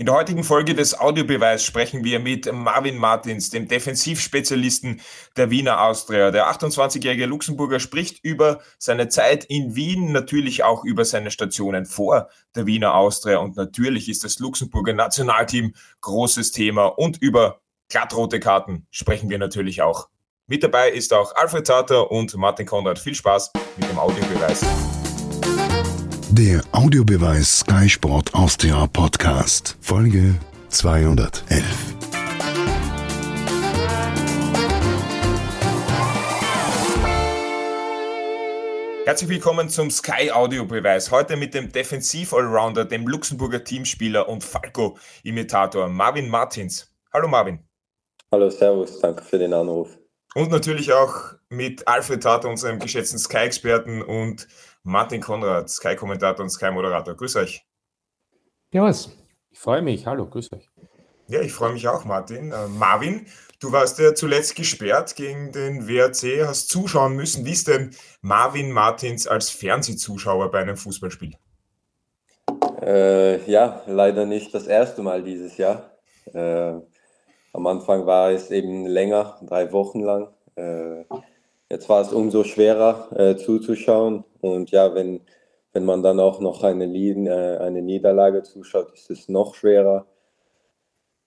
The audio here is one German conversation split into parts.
In der heutigen Folge des Audiobeweis sprechen wir mit Marvin Martins, dem Defensivspezialisten der Wiener Austria. Der 28-jährige Luxemburger spricht über seine Zeit in Wien, natürlich auch über seine Stationen vor der Wiener Austria und natürlich ist das Luxemburger Nationalteam großes Thema und über glattrote Karten sprechen wir natürlich auch. Mit dabei ist auch Alfred Tater und Martin Konrad. Viel Spaß mit dem Audiobeweis. Der Audiobeweis Sky Sport Austria Podcast, Folge 211. Herzlich willkommen zum Sky Audiobeweis. Heute mit dem Defensiv-Allrounder, dem Luxemburger Teamspieler und Falco-Imitator Marvin Martins. Hallo Marvin. Hallo, Servus, danke für den Anruf. Und natürlich auch mit Alfred Tater, unserem geschätzten Sky-Experten und Martin Konrad, Sky-Kommentator und Sky-Moderator. Grüß euch. Servus. Ich freue mich. Hallo, grüß euch. Ja, ich freue mich auch, Martin. Äh, Marvin, du warst ja zuletzt gesperrt gegen den WRC, hast zuschauen müssen. Wie ist denn Marvin Martins als Fernsehzuschauer bei einem Fußballspiel? Äh, ja, leider nicht das erste Mal dieses Jahr. Äh, am Anfang war es eben länger, drei Wochen lang. Äh, jetzt war es umso schwerer äh, zuzuschauen. Und ja, wenn, wenn man dann auch noch eine, äh, eine Niederlage zuschaut, ist es noch schwerer.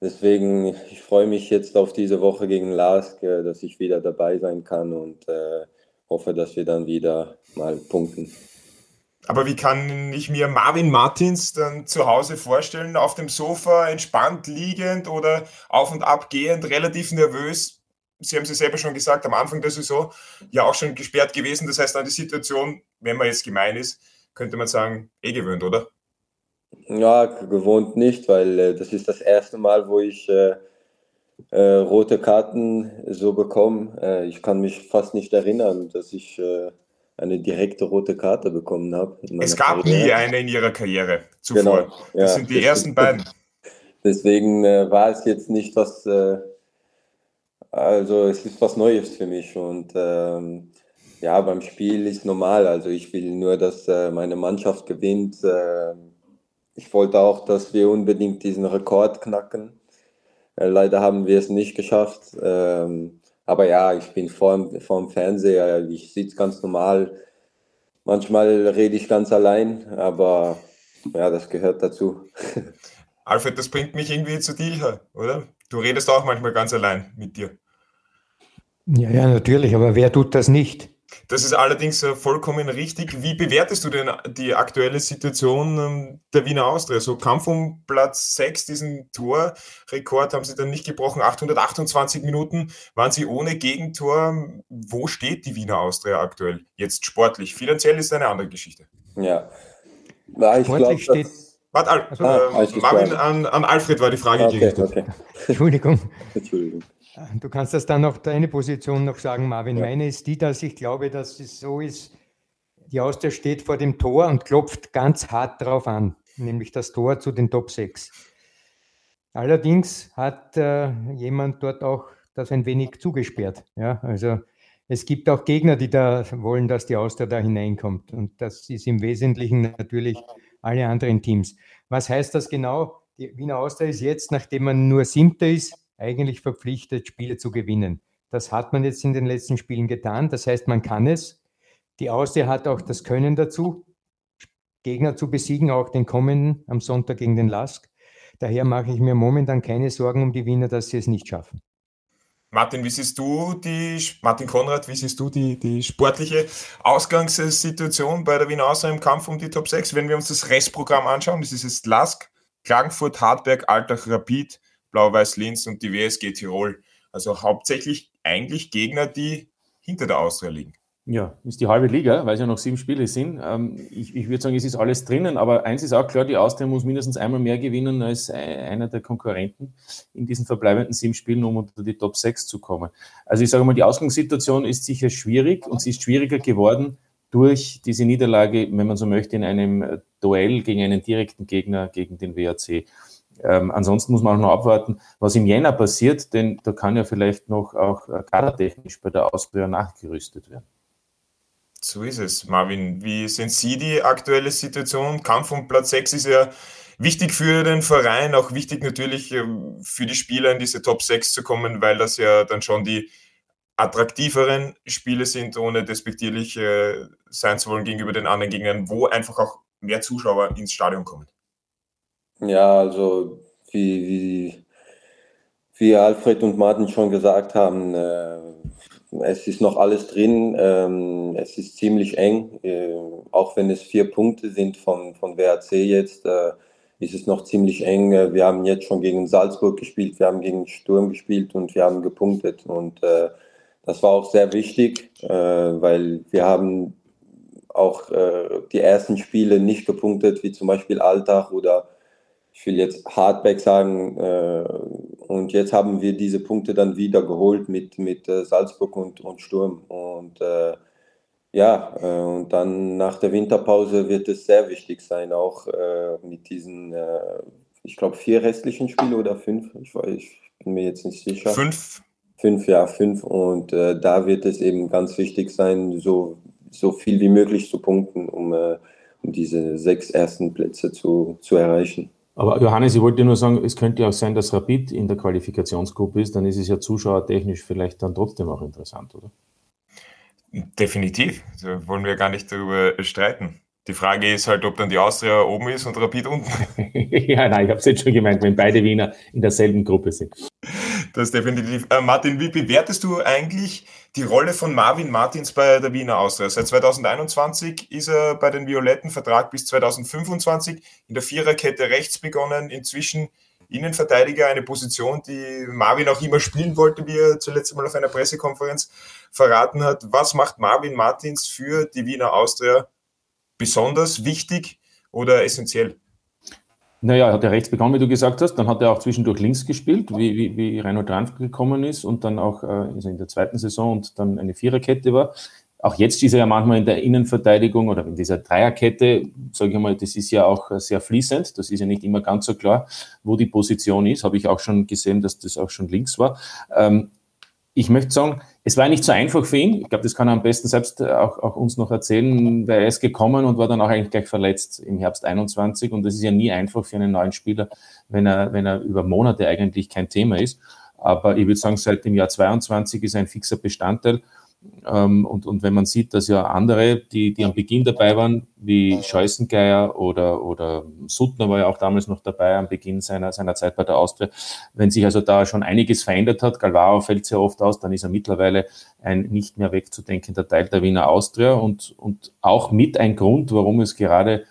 Deswegen, ich freue mich jetzt auf diese Woche gegen Lask, äh, dass ich wieder dabei sein kann und äh, hoffe, dass wir dann wieder mal punkten. Aber wie kann ich mir Marvin Martins dann zu Hause vorstellen? Auf dem Sofa, entspannt liegend oder auf und ab gehend, relativ nervös? Sie haben es selber schon gesagt, am Anfang der Saison ja auch schon gesperrt gewesen. Das heißt, an die Situation, wenn man jetzt gemein ist, könnte man sagen, eh gewöhnt, oder? Ja, gewohnt nicht, weil äh, das ist das erste Mal, wo ich äh, äh, rote Karten so bekomme. Äh, ich kann mich fast nicht erinnern, dass ich äh, eine direkte rote Karte bekommen habe. Es gab Karriere. nie eine in Ihrer Karriere zuvor. Genau, ja, das sind die das ersten beiden. Deswegen äh, war es jetzt nicht was also es ist was Neues für mich und ähm, ja, beim Spiel ist normal. Also ich will nur, dass äh, meine Mannschaft gewinnt. Äh, ich wollte auch, dass wir unbedingt diesen Rekord knacken. Äh, leider haben wir es nicht geschafft. Ähm, aber ja, ich bin vor, vor dem Fernseher. Ich sitze ganz normal. Manchmal rede ich ganz allein, aber ja, das gehört dazu. Alfred, das bringt mich irgendwie zu dir, oder? Du redest auch manchmal ganz allein mit dir. Ja, ja, natürlich, aber wer tut das nicht? Das ist allerdings äh, vollkommen richtig. Wie bewertest du denn die aktuelle Situation ähm, der Wiener Austria? So Kampf um Platz 6, diesen Torrekord haben sie dann nicht gebrochen. 828 Minuten waren sie ohne Gegentor. Wo steht die Wiener Austria aktuell? Jetzt sportlich. Finanziell ist eine andere Geschichte. Ja. Na, ich sportlich glaub, steht. Warte, Al also, ah, äh, Marvin, an, an, Alfred war die Frage okay, gerichtet. Okay. Entschuldigung. Entschuldigung. Du kannst das dann noch deine Position noch sagen, Marvin. Ja. Meine ist die, dass ich glaube, dass es so ist, die Austria steht vor dem Tor und klopft ganz hart drauf an, nämlich das Tor zu den Top 6. Allerdings hat äh, jemand dort auch das ein wenig zugesperrt. Ja, also es gibt auch Gegner, die da wollen, dass die Austria da hineinkommt. Und das ist im Wesentlichen natürlich alle anderen Teams. Was heißt das genau? Die Wiener Austria ist jetzt, nachdem man nur Siebter ist, eigentlich verpflichtet, Spiele zu gewinnen. Das hat man jetzt in den letzten Spielen getan. Das heißt, man kann es. Die Austria hat auch das Können dazu, Gegner zu besiegen, auch den kommenden am Sonntag gegen den Lask. Daher mache ich mir momentan keine Sorgen um die Wiener, dass sie es nicht schaffen. Martin, wie siehst du die, Martin Konrad, wie siehst du die, die sportliche Ausgangssituation bei der Wiener Austria im Kampf um die Top 6? Wenn wir uns das Restprogramm anschauen, das ist jetzt Lask, Klagenfurt, Hartberg, Altach, Rapid, Blau-Weiß Linz und die WSG Tirol. Also hauptsächlich eigentlich Gegner, die hinter der Austria liegen. Ja, ist die halbe Liga, weil es ja noch sieben Spiele sind. Ähm, ich, ich würde sagen, es ist alles drinnen, aber eins ist auch klar, die Austria muss mindestens einmal mehr gewinnen als einer der Konkurrenten in diesen verbleibenden sieben Spielen, um unter die Top 6 zu kommen. Also ich sage mal, die Ausgangssituation ist sicher schwierig und sie ist schwieriger geworden durch diese Niederlage, wenn man so möchte, in einem Duell gegen einen direkten Gegner, gegen den WAC. Ähm, ansonsten muss man auch noch abwarten, was im Jänner passiert, denn da kann ja vielleicht noch auch äh, kadertechnisch bei der Ausbildung nachgerüstet werden. So ist es. Marvin, wie sehen Sie die aktuelle Situation? Kampf um Platz 6 ist ja wichtig für den Verein, auch wichtig natürlich ähm, für die Spieler in diese Top 6 zu kommen, weil das ja dann schon die attraktiveren Spiele sind, ohne despektierlich äh, sein zu wollen gegenüber den anderen Gegnern, wo einfach auch mehr Zuschauer ins Stadion kommen. Ja, also wie, wie, wie Alfred und Martin schon gesagt haben, äh, es ist noch alles drin. Ähm, es ist ziemlich eng. Äh, auch wenn es vier Punkte sind von, von WAC jetzt, äh, ist es noch ziemlich eng. Äh, wir haben jetzt schon gegen Salzburg gespielt, wir haben gegen Sturm gespielt und wir haben gepunktet. Und äh, das war auch sehr wichtig, äh, weil wir haben auch die ersten Spiele nicht gepunktet, wie zum Beispiel Alltag oder ich will jetzt Hardback sagen. Äh, und jetzt haben wir diese Punkte dann wieder geholt mit, mit äh, Salzburg und, und Sturm. Und äh, ja, äh, und dann nach der Winterpause wird es sehr wichtig sein, auch äh, mit diesen, äh, ich glaube, vier restlichen Spielen oder fünf. Ich, weiß, ich bin mir jetzt nicht sicher. Fünf. Fünf, ja, fünf. Und da wird es eben ganz wichtig sein, so, so viel wie möglich zu punkten, um, um diese sechs ersten Plätze zu, zu erreichen. Aber Johannes, ich wollte nur sagen, es könnte auch sein, dass Rapid in der Qualifikationsgruppe ist, dann ist es ja zuschauertechnisch vielleicht dann trotzdem auch interessant, oder? Definitiv. Da wollen wir gar nicht darüber streiten. Die Frage ist halt, ob dann die Austria oben ist und Rapid unten. ja, nein, ich habe es jetzt schon gemeint, wenn beide Wiener in derselben Gruppe sind. Das definitiv. Äh, Martin, wie bewertest du eigentlich die Rolle von Marvin Martins bei der Wiener Austria? Seit 2021 ist er bei den Violetten Vertrag bis 2025 in der Viererkette rechts begonnen. Inzwischen Innenverteidiger, eine Position, die Marvin auch immer spielen wollte, wie er zuletzt mal auf einer Pressekonferenz verraten hat. Was macht Marvin Martins für die Wiener Austria besonders wichtig oder essentiell? Naja, er hat ja rechts begonnen, wie du gesagt hast. Dann hat er auch zwischendurch links gespielt, wie, wie, wie Reinhold Ranf gekommen ist und dann auch äh, also in der zweiten Saison und dann eine Viererkette war. Auch jetzt ist er ja manchmal in der Innenverteidigung oder in dieser Dreierkette, sage ich mal, das ist ja auch sehr fließend. Das ist ja nicht immer ganz so klar, wo die Position ist. Habe ich auch schon gesehen, dass das auch schon links war. Ähm, ich möchte sagen, es war nicht so einfach für ihn. Ich glaube, das kann er am besten selbst auch, auch, uns noch erzählen, weil er ist gekommen und war dann auch eigentlich gleich verletzt im Herbst 21. Und das ist ja nie einfach für einen neuen Spieler, wenn er, wenn er über Monate eigentlich kein Thema ist. Aber ich würde sagen, seit dem Jahr 22 ist er ein fixer Bestandteil. Ähm, und, und wenn man sieht, dass ja andere, die, die am Beginn dabei waren, wie Scheußengeier oder, oder Suttner war ja auch damals noch dabei am Beginn seiner, seiner Zeit bei der Austria, wenn sich also da schon einiges verändert hat, Galvao fällt sehr oft aus, dann ist er mittlerweile ein nicht mehr wegzudenkender Teil der Wiener Austria. Und, und auch mit ein Grund, warum es gerade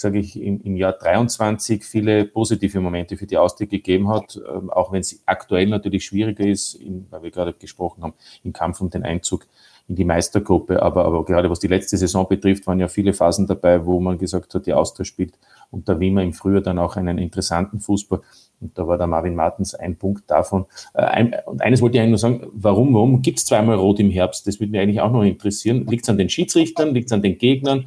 sage ich, im, im Jahr 23 viele positive Momente für die Austria gegeben hat, ähm, auch wenn es aktuell natürlich schwieriger ist, in, weil wir gerade gesprochen haben, im Kampf um den Einzug in die Meistergruppe. Aber, aber gerade was die letzte Saison betrifft, waren ja viele Phasen dabei, wo man gesagt hat, die Austria spielt unter Wiener im Frühjahr dann auch einen interessanten Fußball. Und da war der Marvin Martens ein Punkt davon. Äh, und eines wollte ich eigentlich nur sagen, warum, warum gibt es zweimal Rot im Herbst? Das würde mich eigentlich auch noch interessieren. Liegt es an den Schiedsrichtern, liegt es an den Gegnern?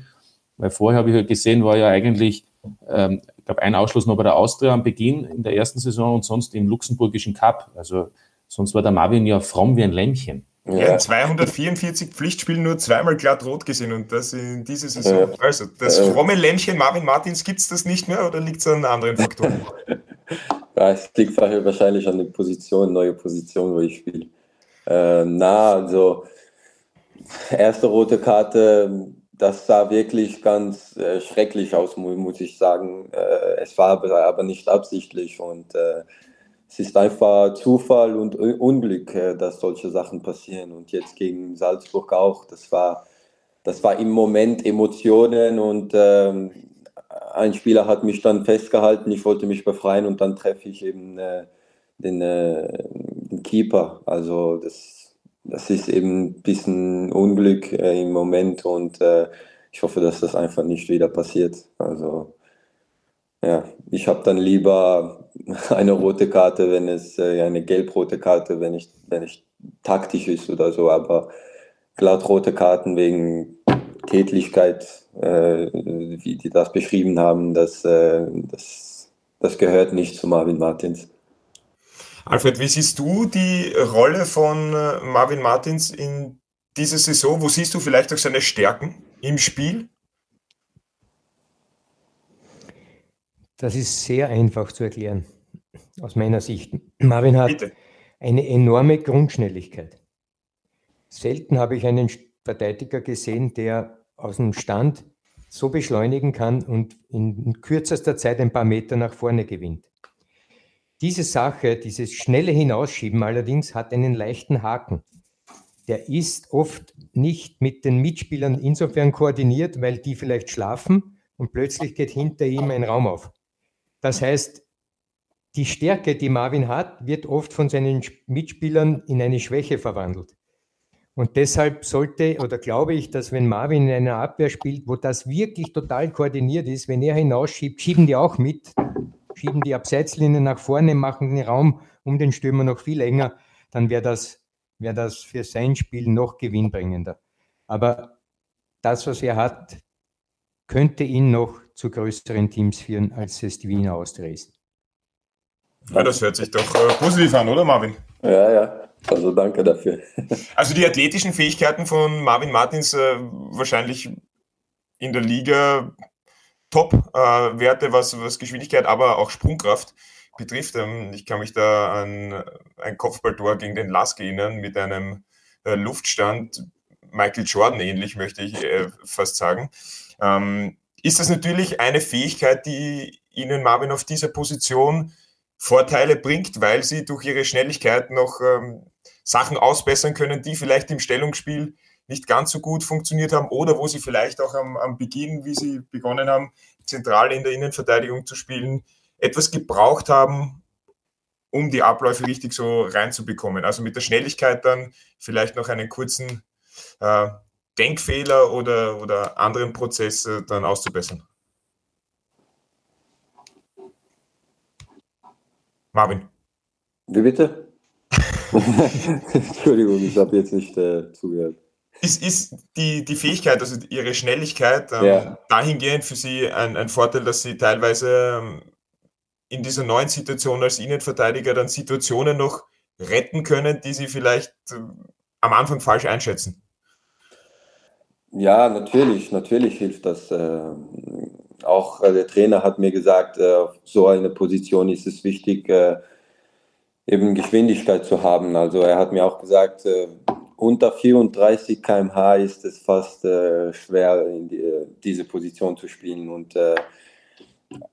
Weil vorher habe ich ja gesehen, war ja eigentlich, ähm, ich glaube, ein Ausschluss noch bei der Austria am Beginn in der ersten Saison und sonst im luxemburgischen Cup. Also sonst war der Marvin ja fromm wie ein Lämmchen. Ja, 244 Pflichtspielen nur zweimal glatt rot gesehen und das in dieser Saison. Ja. Also das fromme Lämmchen Marvin Martins gibt es das nicht mehr oder liegt es an anderen Faktoren? ja, es liegt wahrscheinlich an der Position, neue Position, wo ich spiele. Äh, na, also erste rote Karte das sah wirklich ganz äh, schrecklich aus, muss ich sagen. Äh, es war aber, nicht absichtlich und äh, es ist einfach Zufall und Unglück, äh, dass solche Sachen passieren. Und jetzt gegen Salzburg auch. Das war, das war im Moment Emotionen und ähm, ein Spieler hat mich dann festgehalten. Ich wollte mich befreien und dann treffe ich eben äh, den, äh, den Keeper. Also das das ist eben ein bisschen Unglück äh, im Moment und äh, ich hoffe, dass das einfach nicht wieder passiert. Also ja, ich habe dann lieber eine rote Karte, wenn es äh, eine gelb-rote Karte, wenn ich, wenn ich taktisch ist oder so, aber glatt rote Karten wegen Tätlichkeit, äh, wie die das beschrieben haben, das, äh, das, das gehört nicht zu Marvin Martins. Alfred, wie siehst du die Rolle von äh, Marvin Martins in dieser Saison? Wo siehst du vielleicht auch seine Stärken im Spiel? Das ist sehr einfach zu erklären, aus meiner Sicht. Marvin hat Bitte. eine enorme Grundschnelligkeit. Selten habe ich einen Verteidiger gesehen, der aus dem Stand so beschleunigen kann und in kürzester Zeit ein paar Meter nach vorne gewinnt. Diese Sache, dieses schnelle Hinausschieben allerdings, hat einen leichten Haken. Der ist oft nicht mit den Mitspielern insofern koordiniert, weil die vielleicht schlafen und plötzlich geht hinter ihm ein Raum auf. Das heißt, die Stärke, die Marvin hat, wird oft von seinen Mitspielern in eine Schwäche verwandelt. Und deshalb sollte oder glaube ich, dass wenn Marvin in einer Abwehr spielt, wo das wirklich total koordiniert ist, wenn er hinausschiebt, schieben die auch mit, schieben die Abseitslinie nach vorne, machen den Raum um den Stürmer noch viel enger, dann wäre das, wär das für sein Spiel noch gewinnbringender. Aber das, was er hat, könnte ihn noch zu größeren Teams führen, als es die Wiener Austria ist. Ja, das hört sich doch äh, positiv an, oder Marvin? Ja, ja. Also danke dafür. Also die athletischen Fähigkeiten von Marvin Martins äh, wahrscheinlich in der Liga Top-Werte, äh, was, was Geschwindigkeit, aber auch Sprungkraft betrifft. Ähm, ich kann mich da an ein Kopfballtor gegen den Lask erinnern mit einem äh, Luftstand, Michael Jordan ähnlich, möchte ich äh, fast sagen. Ähm, ist das natürlich eine Fähigkeit, die Ihnen Marvin auf dieser Position Vorteile bringt, weil sie durch ihre Schnelligkeit noch ähm, Sachen ausbessern können, die vielleicht im Stellungsspiel nicht ganz so gut funktioniert haben oder wo sie vielleicht auch am, am Beginn, wie sie begonnen haben, zentral in der Innenverteidigung zu spielen, etwas gebraucht haben, um die Abläufe richtig so reinzubekommen. Also mit der Schnelligkeit dann vielleicht noch einen kurzen äh, Denkfehler oder, oder anderen Prozesse dann auszubessern. Marvin. Wie bitte? Entschuldigung, ich habe jetzt nicht äh, zugehört. Ist, ist die, die Fähigkeit, also Ihre Schnelligkeit, ähm, ja. dahingehend für Sie ein, ein Vorteil, dass Sie teilweise ähm, in dieser neuen Situation als Innenverteidiger dann Situationen noch retten können, die Sie vielleicht äh, am Anfang falsch einschätzen? Ja, natürlich, natürlich hilft das. Äh, auch äh, der Trainer hat mir gesagt, äh, so eine Position ist es wichtig, äh, eben Geschwindigkeit zu haben. Also er hat mir auch gesagt, unter 34 km/h ist es fast äh, schwer, die, äh, diese Position zu spielen. Und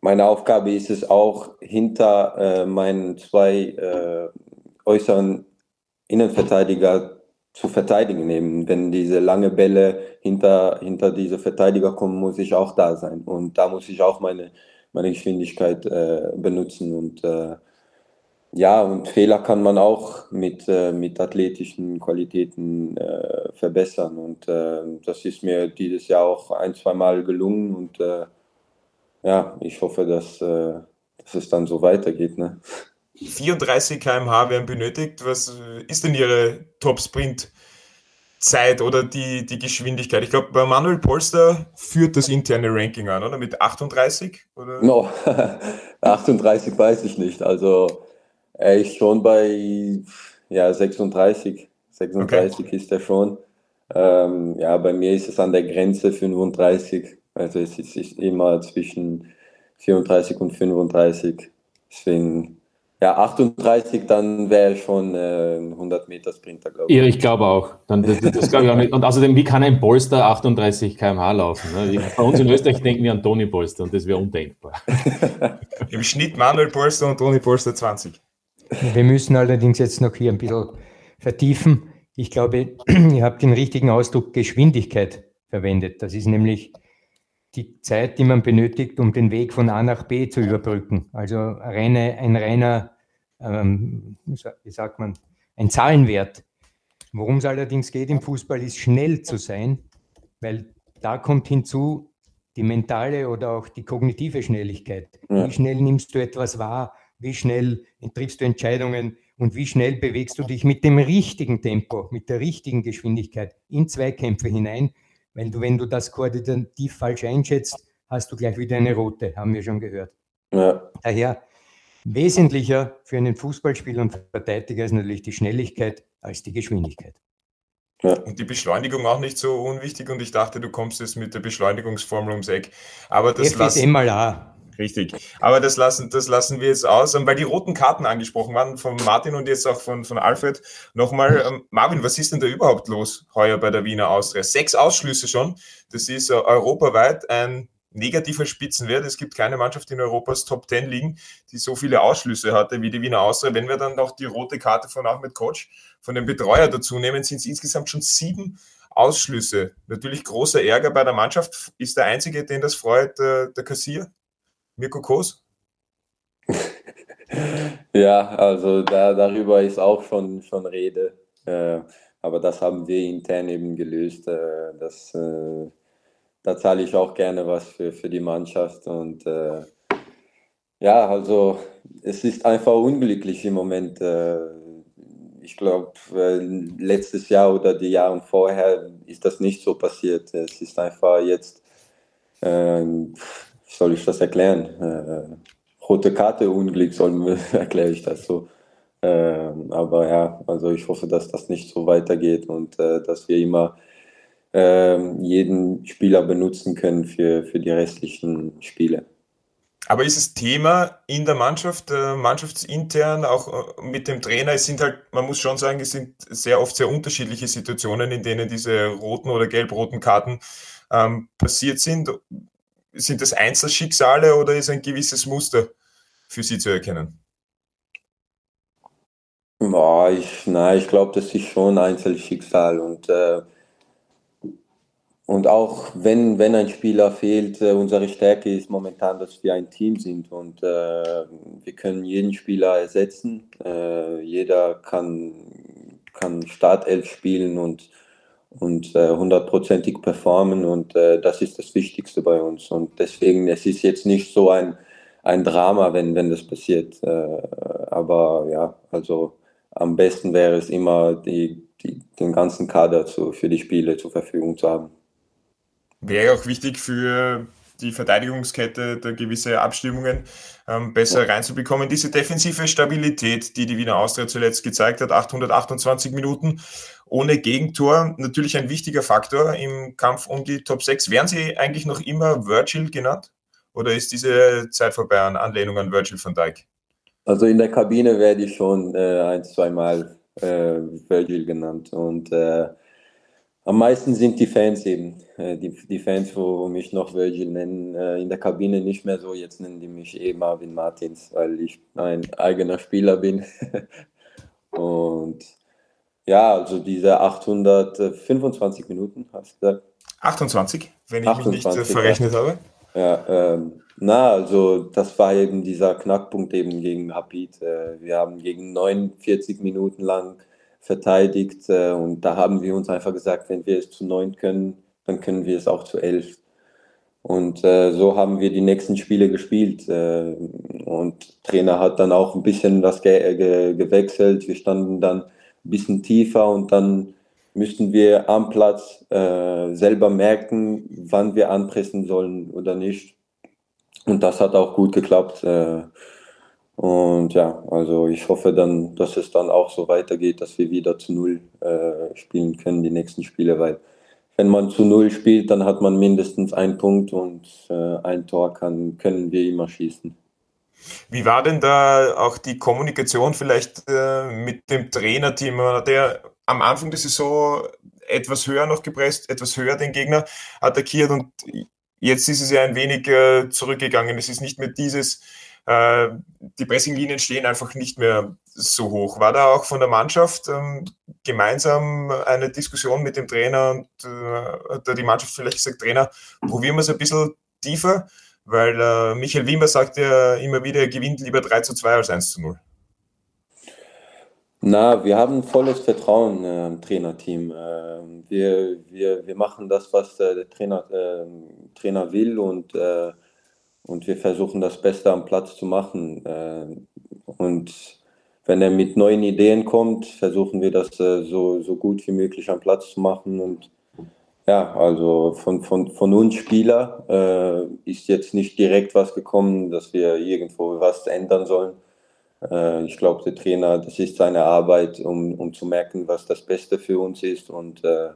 meine Aufgabe ist es auch, hinter meinen zwei äußeren Innenverteidiger zu verteidigen nehmen. Wenn diese lange Bälle hinter, hinter diese Verteidiger kommen, muss ich auch da sein. Und da muss ich auch meine, meine Geschwindigkeit äh, benutzen. Und äh, ja, und Fehler kann man auch mit, äh, mit athletischen Qualitäten äh, verbessern. Und äh, das ist mir dieses Jahr auch ein, zwei Mal gelungen. Und äh, ja, ich hoffe, dass, dass es dann so weitergeht. Ne? 34 km/h werden benötigt. Was ist denn Ihre Top-Sprint-Zeit oder die, die Geschwindigkeit? Ich glaube, bei Manuel Polster führt das interne Ranking an, oder? Mit 38? Oder? No, 38 weiß ich nicht. Also er ist schon bei ja, 36. 36 okay. ist er schon. Ähm, ja, bei mir ist es an der Grenze 35. Also es ist immer zwischen 34 und 35. Deswegen ja, 38, dann wäre schon äh, 100 Meter Sprinter, glaube ich. Ja, ich glaube auch. Dann, das, das glaube ich auch nicht. Und außerdem, wie kann ein Polster 38 km/h laufen? Ne? Bei uns in Österreich denken wir an Toni Polster und das wäre undenkbar. Im Schnitt Manuel Polster und Toni Polster 20. Wir müssen allerdings jetzt noch hier ein bisschen vertiefen. Ich glaube, ihr habt den richtigen Ausdruck Geschwindigkeit verwendet. Das ist nämlich die Zeit, die man benötigt, um den Weg von A nach B zu überbrücken. Also reine, ein reiner, ähm, wie sagt man, ein Zahlenwert. Worum es allerdings geht im Fußball, ist schnell zu sein, weil da kommt hinzu die mentale oder auch die kognitive Schnelligkeit. Wie schnell nimmst du etwas wahr? Wie schnell triffst du Entscheidungen? Und wie schnell bewegst du dich mit dem richtigen Tempo, mit der richtigen Geschwindigkeit in Zweikämpfe hinein, weil du, wenn du das koordinativ falsch einschätzt, hast du gleich wieder eine rote, haben wir schon gehört. Ja. Daher wesentlicher für einen Fußballspieler und Verteidiger ist natürlich die Schnelligkeit als die Geschwindigkeit. Ja. Und die Beschleunigung auch nicht so unwichtig und ich dachte, du kommst jetzt mit der Beschleunigungsformel ums Eck. Aber das F ist M mal A. Richtig. Aber das lassen, das lassen wir jetzt aus, weil die roten Karten angesprochen waren von Martin und jetzt auch von, von Alfred. Nochmal, ähm, Marvin, was ist denn da überhaupt los heuer bei der Wiener Austria? Sechs Ausschlüsse schon. Das ist äh, europaweit ein negativer Spitzenwert. Es gibt keine Mannschaft in Europas Top Ten liegen, die so viele Ausschlüsse hatte wie die Wiener Austria. Wenn wir dann noch die rote Karte von Ahmed Coach, von dem Betreuer dazu nehmen, sind es insgesamt schon sieben Ausschlüsse. Natürlich großer Ärger bei der Mannschaft. Ist der einzige, den das freut, äh, der Kassier? Mirko Kos? ja, also da, darüber ist auch schon, schon Rede. Äh, aber das haben wir intern eben gelöst. Äh, das, äh, da zahle ich auch gerne was für, für die Mannschaft. Und äh, ja, also es ist einfach unglücklich im Moment. Äh, ich glaube, äh, letztes Jahr oder die Jahre vorher ist das nicht so passiert. Es ist einfach jetzt soll ich das erklären? Äh, rote Karte, Unglück, erkläre ich das so. Äh, aber ja, also ich hoffe, dass das nicht so weitergeht und äh, dass wir immer ähm, jeden Spieler benutzen können für, für die restlichen Spiele. Aber ist es Thema in der Mannschaft, äh, mannschaftsintern, auch äh, mit dem Trainer? Es sind halt, man muss schon sagen, es sind sehr oft sehr unterschiedliche Situationen, in denen diese roten oder gelb-roten Karten ähm, passiert sind sind das Einzelschicksale oder ist ein gewisses Muster für Sie zu erkennen? Boah, ich, ich glaube, das ist schon Einzelschicksal und, äh, und auch wenn, wenn ein Spieler fehlt, äh, unsere Stärke ist momentan, dass wir ein Team sind und äh, wir können jeden Spieler ersetzen. Äh, jeder kann, kann Startelf spielen und und äh, hundertprozentig äh, performen und äh, das ist das Wichtigste bei uns. Und deswegen, es ist jetzt nicht so ein, ein Drama, wenn, wenn das passiert. Äh, aber ja, also am besten wäre es immer, die, die, den ganzen Kader zu, für die Spiele zur Verfügung zu haben. Wäre auch wichtig für die Verteidigungskette da gewisse Abstimmungen ähm, besser reinzubekommen. Diese defensive Stabilität, die die Wiener Austria zuletzt gezeigt hat, 828 Minuten ohne Gegentor, natürlich ein wichtiger Faktor im Kampf um die Top 6. Wären Sie eigentlich noch immer Virgil genannt? Oder ist diese Zeit vorbei an Anlehnung an Virgil van Dijk? Also in der Kabine werde ich schon äh, ein, zweimal äh, Virgil genannt. Und äh, am meisten sind die Fans eben. Äh, die, die Fans, wo, wo mich noch Virgil nennen, äh, in der Kabine nicht mehr so. Jetzt nennen die mich eh Marvin Martins, weil ich ein eigener Spieler bin. Und ja, also diese 825 Minuten, hast du gesagt? 28, wenn ich 28, mich nicht verrechnet ja. habe. Ja, ähm, na, also das war eben dieser Knackpunkt eben gegen Rapid. Äh, wir haben gegen 49 Minuten lang verteidigt. Äh, und da haben wir uns einfach gesagt, wenn wir es zu neun können, dann können wir es auch zu elf. Und äh, so haben wir die nächsten Spiele gespielt. Äh, und Trainer hat dann auch ein bisschen was ge ge gewechselt. Wir standen dann ein bisschen tiefer und dann müssten wir am Platz äh, selber merken, wann wir anpressen sollen oder nicht. Und das hat auch gut geklappt. Äh, und ja, also ich hoffe dann, dass es dann auch so weitergeht, dass wir wieder zu Null äh, spielen können, die nächsten Spiele, weil wenn man zu Null spielt, dann hat man mindestens einen Punkt und äh, ein Tor kann, können wir immer schießen. Wie war denn da auch die Kommunikation vielleicht äh, mit dem Trainerteam? Der am Anfang der Saison etwas höher noch gepresst, etwas höher den Gegner attackiert und jetzt ist es ja ein wenig äh, zurückgegangen. Es ist nicht mehr dieses äh, die Pressinglinien stehen einfach nicht mehr so hoch. War da auch von der Mannschaft ähm, gemeinsam eine Diskussion mit dem Trainer und äh, hat da die Mannschaft vielleicht gesagt, Trainer, probieren wir es ein bisschen tiefer, weil äh, Michael Wimmer sagt ja immer wieder, er gewinnt lieber 3 zu 2 als 1 zu 0. Na, wir haben volles Vertrauen äh, im Trainerteam. Äh, wir, wir, wir machen das, was äh, der Trainer, äh, Trainer will und äh, und wir versuchen das Beste am Platz zu machen. Äh, und wenn er mit neuen Ideen kommt, versuchen wir das äh, so, so gut wie möglich am Platz zu machen. Und ja, also von, von, von uns Spieler äh, ist jetzt nicht direkt was gekommen, dass wir irgendwo was ändern sollen. Ich glaube, der Trainer, das ist seine Arbeit, um, um zu merken, was das Beste für uns ist. Und äh,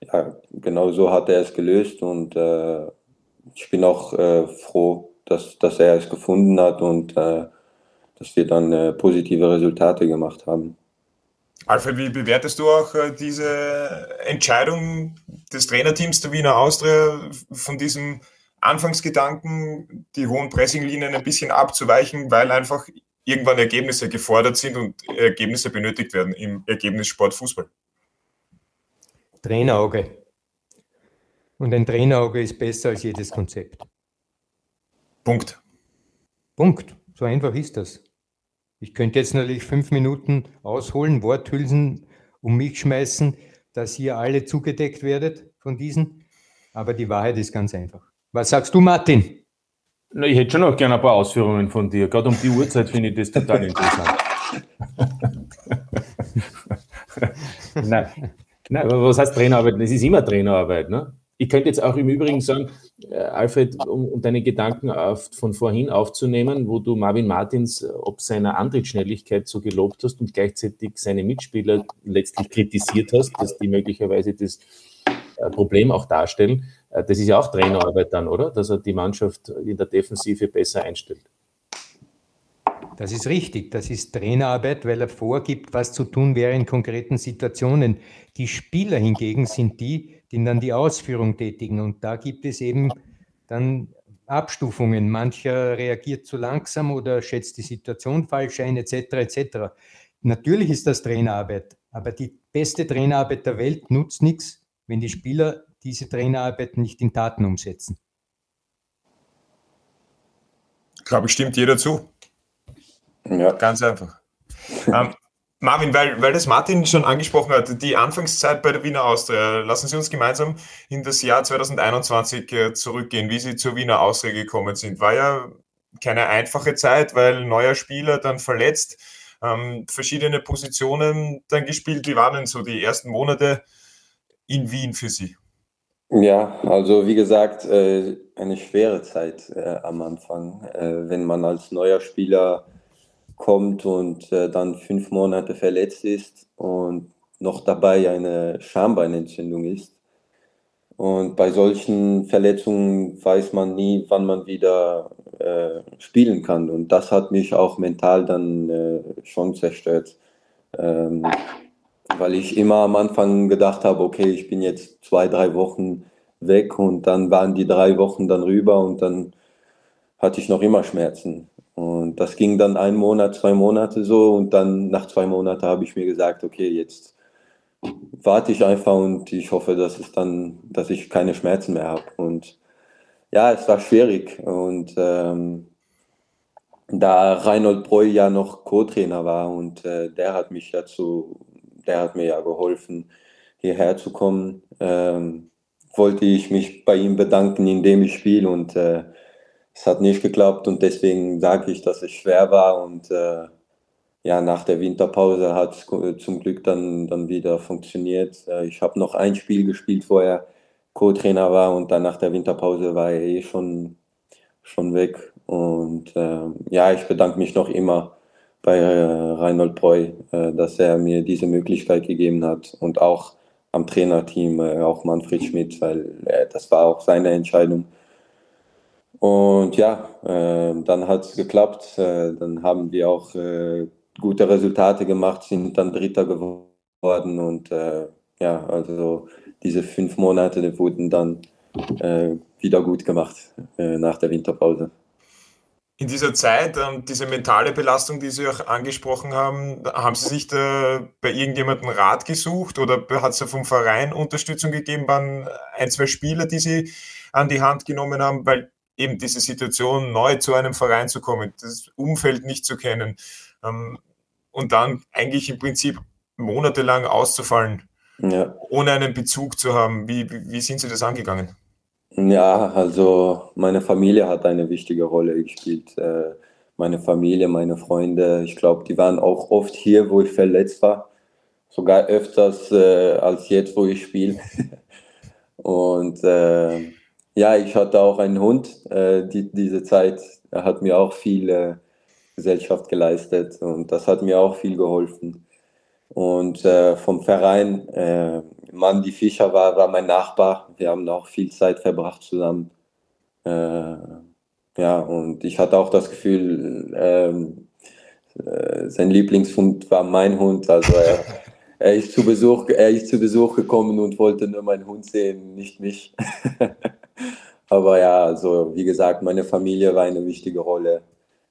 ja, genau so hat er es gelöst. Und ich bin auch froh, dass, dass er es gefunden hat und äh, dass wir dann äh, positive Resultate gemacht haben. Alfred, wie bewertest du auch äh, diese Entscheidung des Trainerteams der Wiener Austria von diesem Anfangsgedanken, die hohen Pressinglinien ein bisschen abzuweichen, weil einfach irgendwann Ergebnisse gefordert sind und Ergebnisse benötigt werden im Ergebnissport Fußball? Trainerauge. Und ein Trainerauge ist besser als jedes Konzept. Punkt. Punkt. So einfach ist das. Ich könnte jetzt natürlich fünf Minuten ausholen, Worthülsen um mich schmeißen, dass ihr alle zugedeckt werdet von diesen. Aber die Wahrheit ist ganz einfach. Was sagst du, Martin? Na, ich hätte schon noch gerne ein paar Ausführungen von dir. Gerade um die Uhrzeit finde ich das total interessant. Nein. Nein, aber was heißt Trainerarbeit? Es ist immer Trainerarbeit. Ne? Ich könnte jetzt auch im Übrigen sagen, äh, Alfred, um, um, deine Gedanken auf, von vorhin aufzunehmen, wo du Marvin Martins äh, ob seiner Antrittsschnelligkeit so gelobt hast und gleichzeitig seine Mitspieler letztlich kritisiert hast, dass die möglicherweise das äh, Problem auch darstellen. Äh, das ist ja auch Trainerarbeit dann, oder? Dass er die Mannschaft in der Defensive besser einstellt. Das ist richtig. Das ist Trainerarbeit, weil er vorgibt, was zu tun wäre in konkreten Situationen. Die Spieler hingegen sind die, die dann die Ausführung tätigen. Und da gibt es eben dann Abstufungen. Mancher reagiert zu langsam oder schätzt die Situation falsch ein, etc. etc. Natürlich ist das Trainerarbeit, aber die beste Trainerarbeit der Welt nutzt nichts, wenn die Spieler diese Trainerarbeit nicht in Taten umsetzen. Ich glaube, stimmt jeder zu. Ja. Ganz einfach. ähm, Marvin, weil, weil das Martin schon angesprochen hat, die Anfangszeit bei der Wiener Austria, lassen Sie uns gemeinsam in das Jahr 2021 äh, zurückgehen, wie Sie zur Wiener Austria gekommen sind. War ja keine einfache Zeit, weil neuer Spieler dann verletzt, ähm, verschiedene Positionen dann gespielt. Wie waren denn so die ersten Monate in Wien für Sie? Ja, also wie gesagt, äh, eine schwere Zeit äh, am Anfang, wenn man als neuer Spieler kommt und äh, dann fünf Monate verletzt ist und noch dabei eine Schambeinentzündung ist. Und bei solchen Verletzungen weiß man nie, wann man wieder äh, spielen kann. Und das hat mich auch mental dann äh, schon zerstört. Ähm, weil ich immer am Anfang gedacht habe, okay, ich bin jetzt zwei, drei Wochen weg und dann waren die drei Wochen dann rüber und dann hatte ich noch immer Schmerzen. Und das ging dann ein Monat, zwei Monate so. Und dann nach zwei Monaten habe ich mir gesagt, okay, jetzt warte ich einfach und ich hoffe, dass es dann, dass ich keine Schmerzen mehr habe. Und ja, es war schwierig. Und ähm, da Reinhold Breu ja noch Co-Trainer war und äh, der hat mich ja zu, der hat mir ja geholfen, hierher zu kommen, ähm, wollte ich mich bei ihm bedanken, indem ich spiele. Und äh, es hat nicht geklappt und deswegen sage ich, dass es schwer war und äh, ja, nach der Winterpause hat es zum Glück dann, dann wieder funktioniert. Äh, ich habe noch ein Spiel gespielt, wo er Co-Trainer war und dann nach der Winterpause war er eh schon, schon weg. Und äh, ja, ich bedanke mich noch immer bei äh, Reinhold Breu, äh, dass er mir diese Möglichkeit gegeben hat und auch am Trainerteam, äh, auch Manfred Schmidt, weil äh, das war auch seine Entscheidung und ja, äh, dann hat es geklappt. Äh, dann haben wir auch äh, gute Resultate gemacht, sind dann Dritter geworden. Und äh, ja, also diese fünf Monate wurden dann äh, wieder gut gemacht äh, nach der Winterpause. In dieser Zeit, ähm, diese mentale Belastung, die Sie auch angesprochen haben, haben Sie sich da bei irgendjemandem Rat gesucht oder hat es vom Verein Unterstützung gegeben? Waren ein, zwei Spieler, die Sie an die Hand genommen haben? Weil eben diese Situation, neu zu einem Verein zu kommen, das Umfeld nicht zu kennen ähm, und dann eigentlich im Prinzip monatelang auszufallen, ja. ohne einen Bezug zu haben. Wie, wie sind Sie das angegangen? Ja, also meine Familie hat eine wichtige Rolle gespielt. Äh, meine Familie, meine Freunde, ich glaube, die waren auch oft hier, wo ich verletzt war. Sogar öfters äh, als jetzt, wo ich spiele. Und äh, ja, ich hatte auch einen Hund. Äh, die, diese Zeit er hat mir auch viel äh, Gesellschaft geleistet und das hat mir auch viel geholfen. Und äh, vom Verein, äh, Mandy Fischer war, war mein Nachbar. Wir haben auch viel Zeit verbracht zusammen. Äh, ja, und ich hatte auch das Gefühl, ähm, äh, sein Lieblingshund war mein Hund. Also er, er, ist zu Besuch, er ist zu Besuch gekommen und wollte nur meinen Hund sehen, nicht mich. Aber ja, also wie gesagt, meine Familie war eine wichtige Rolle.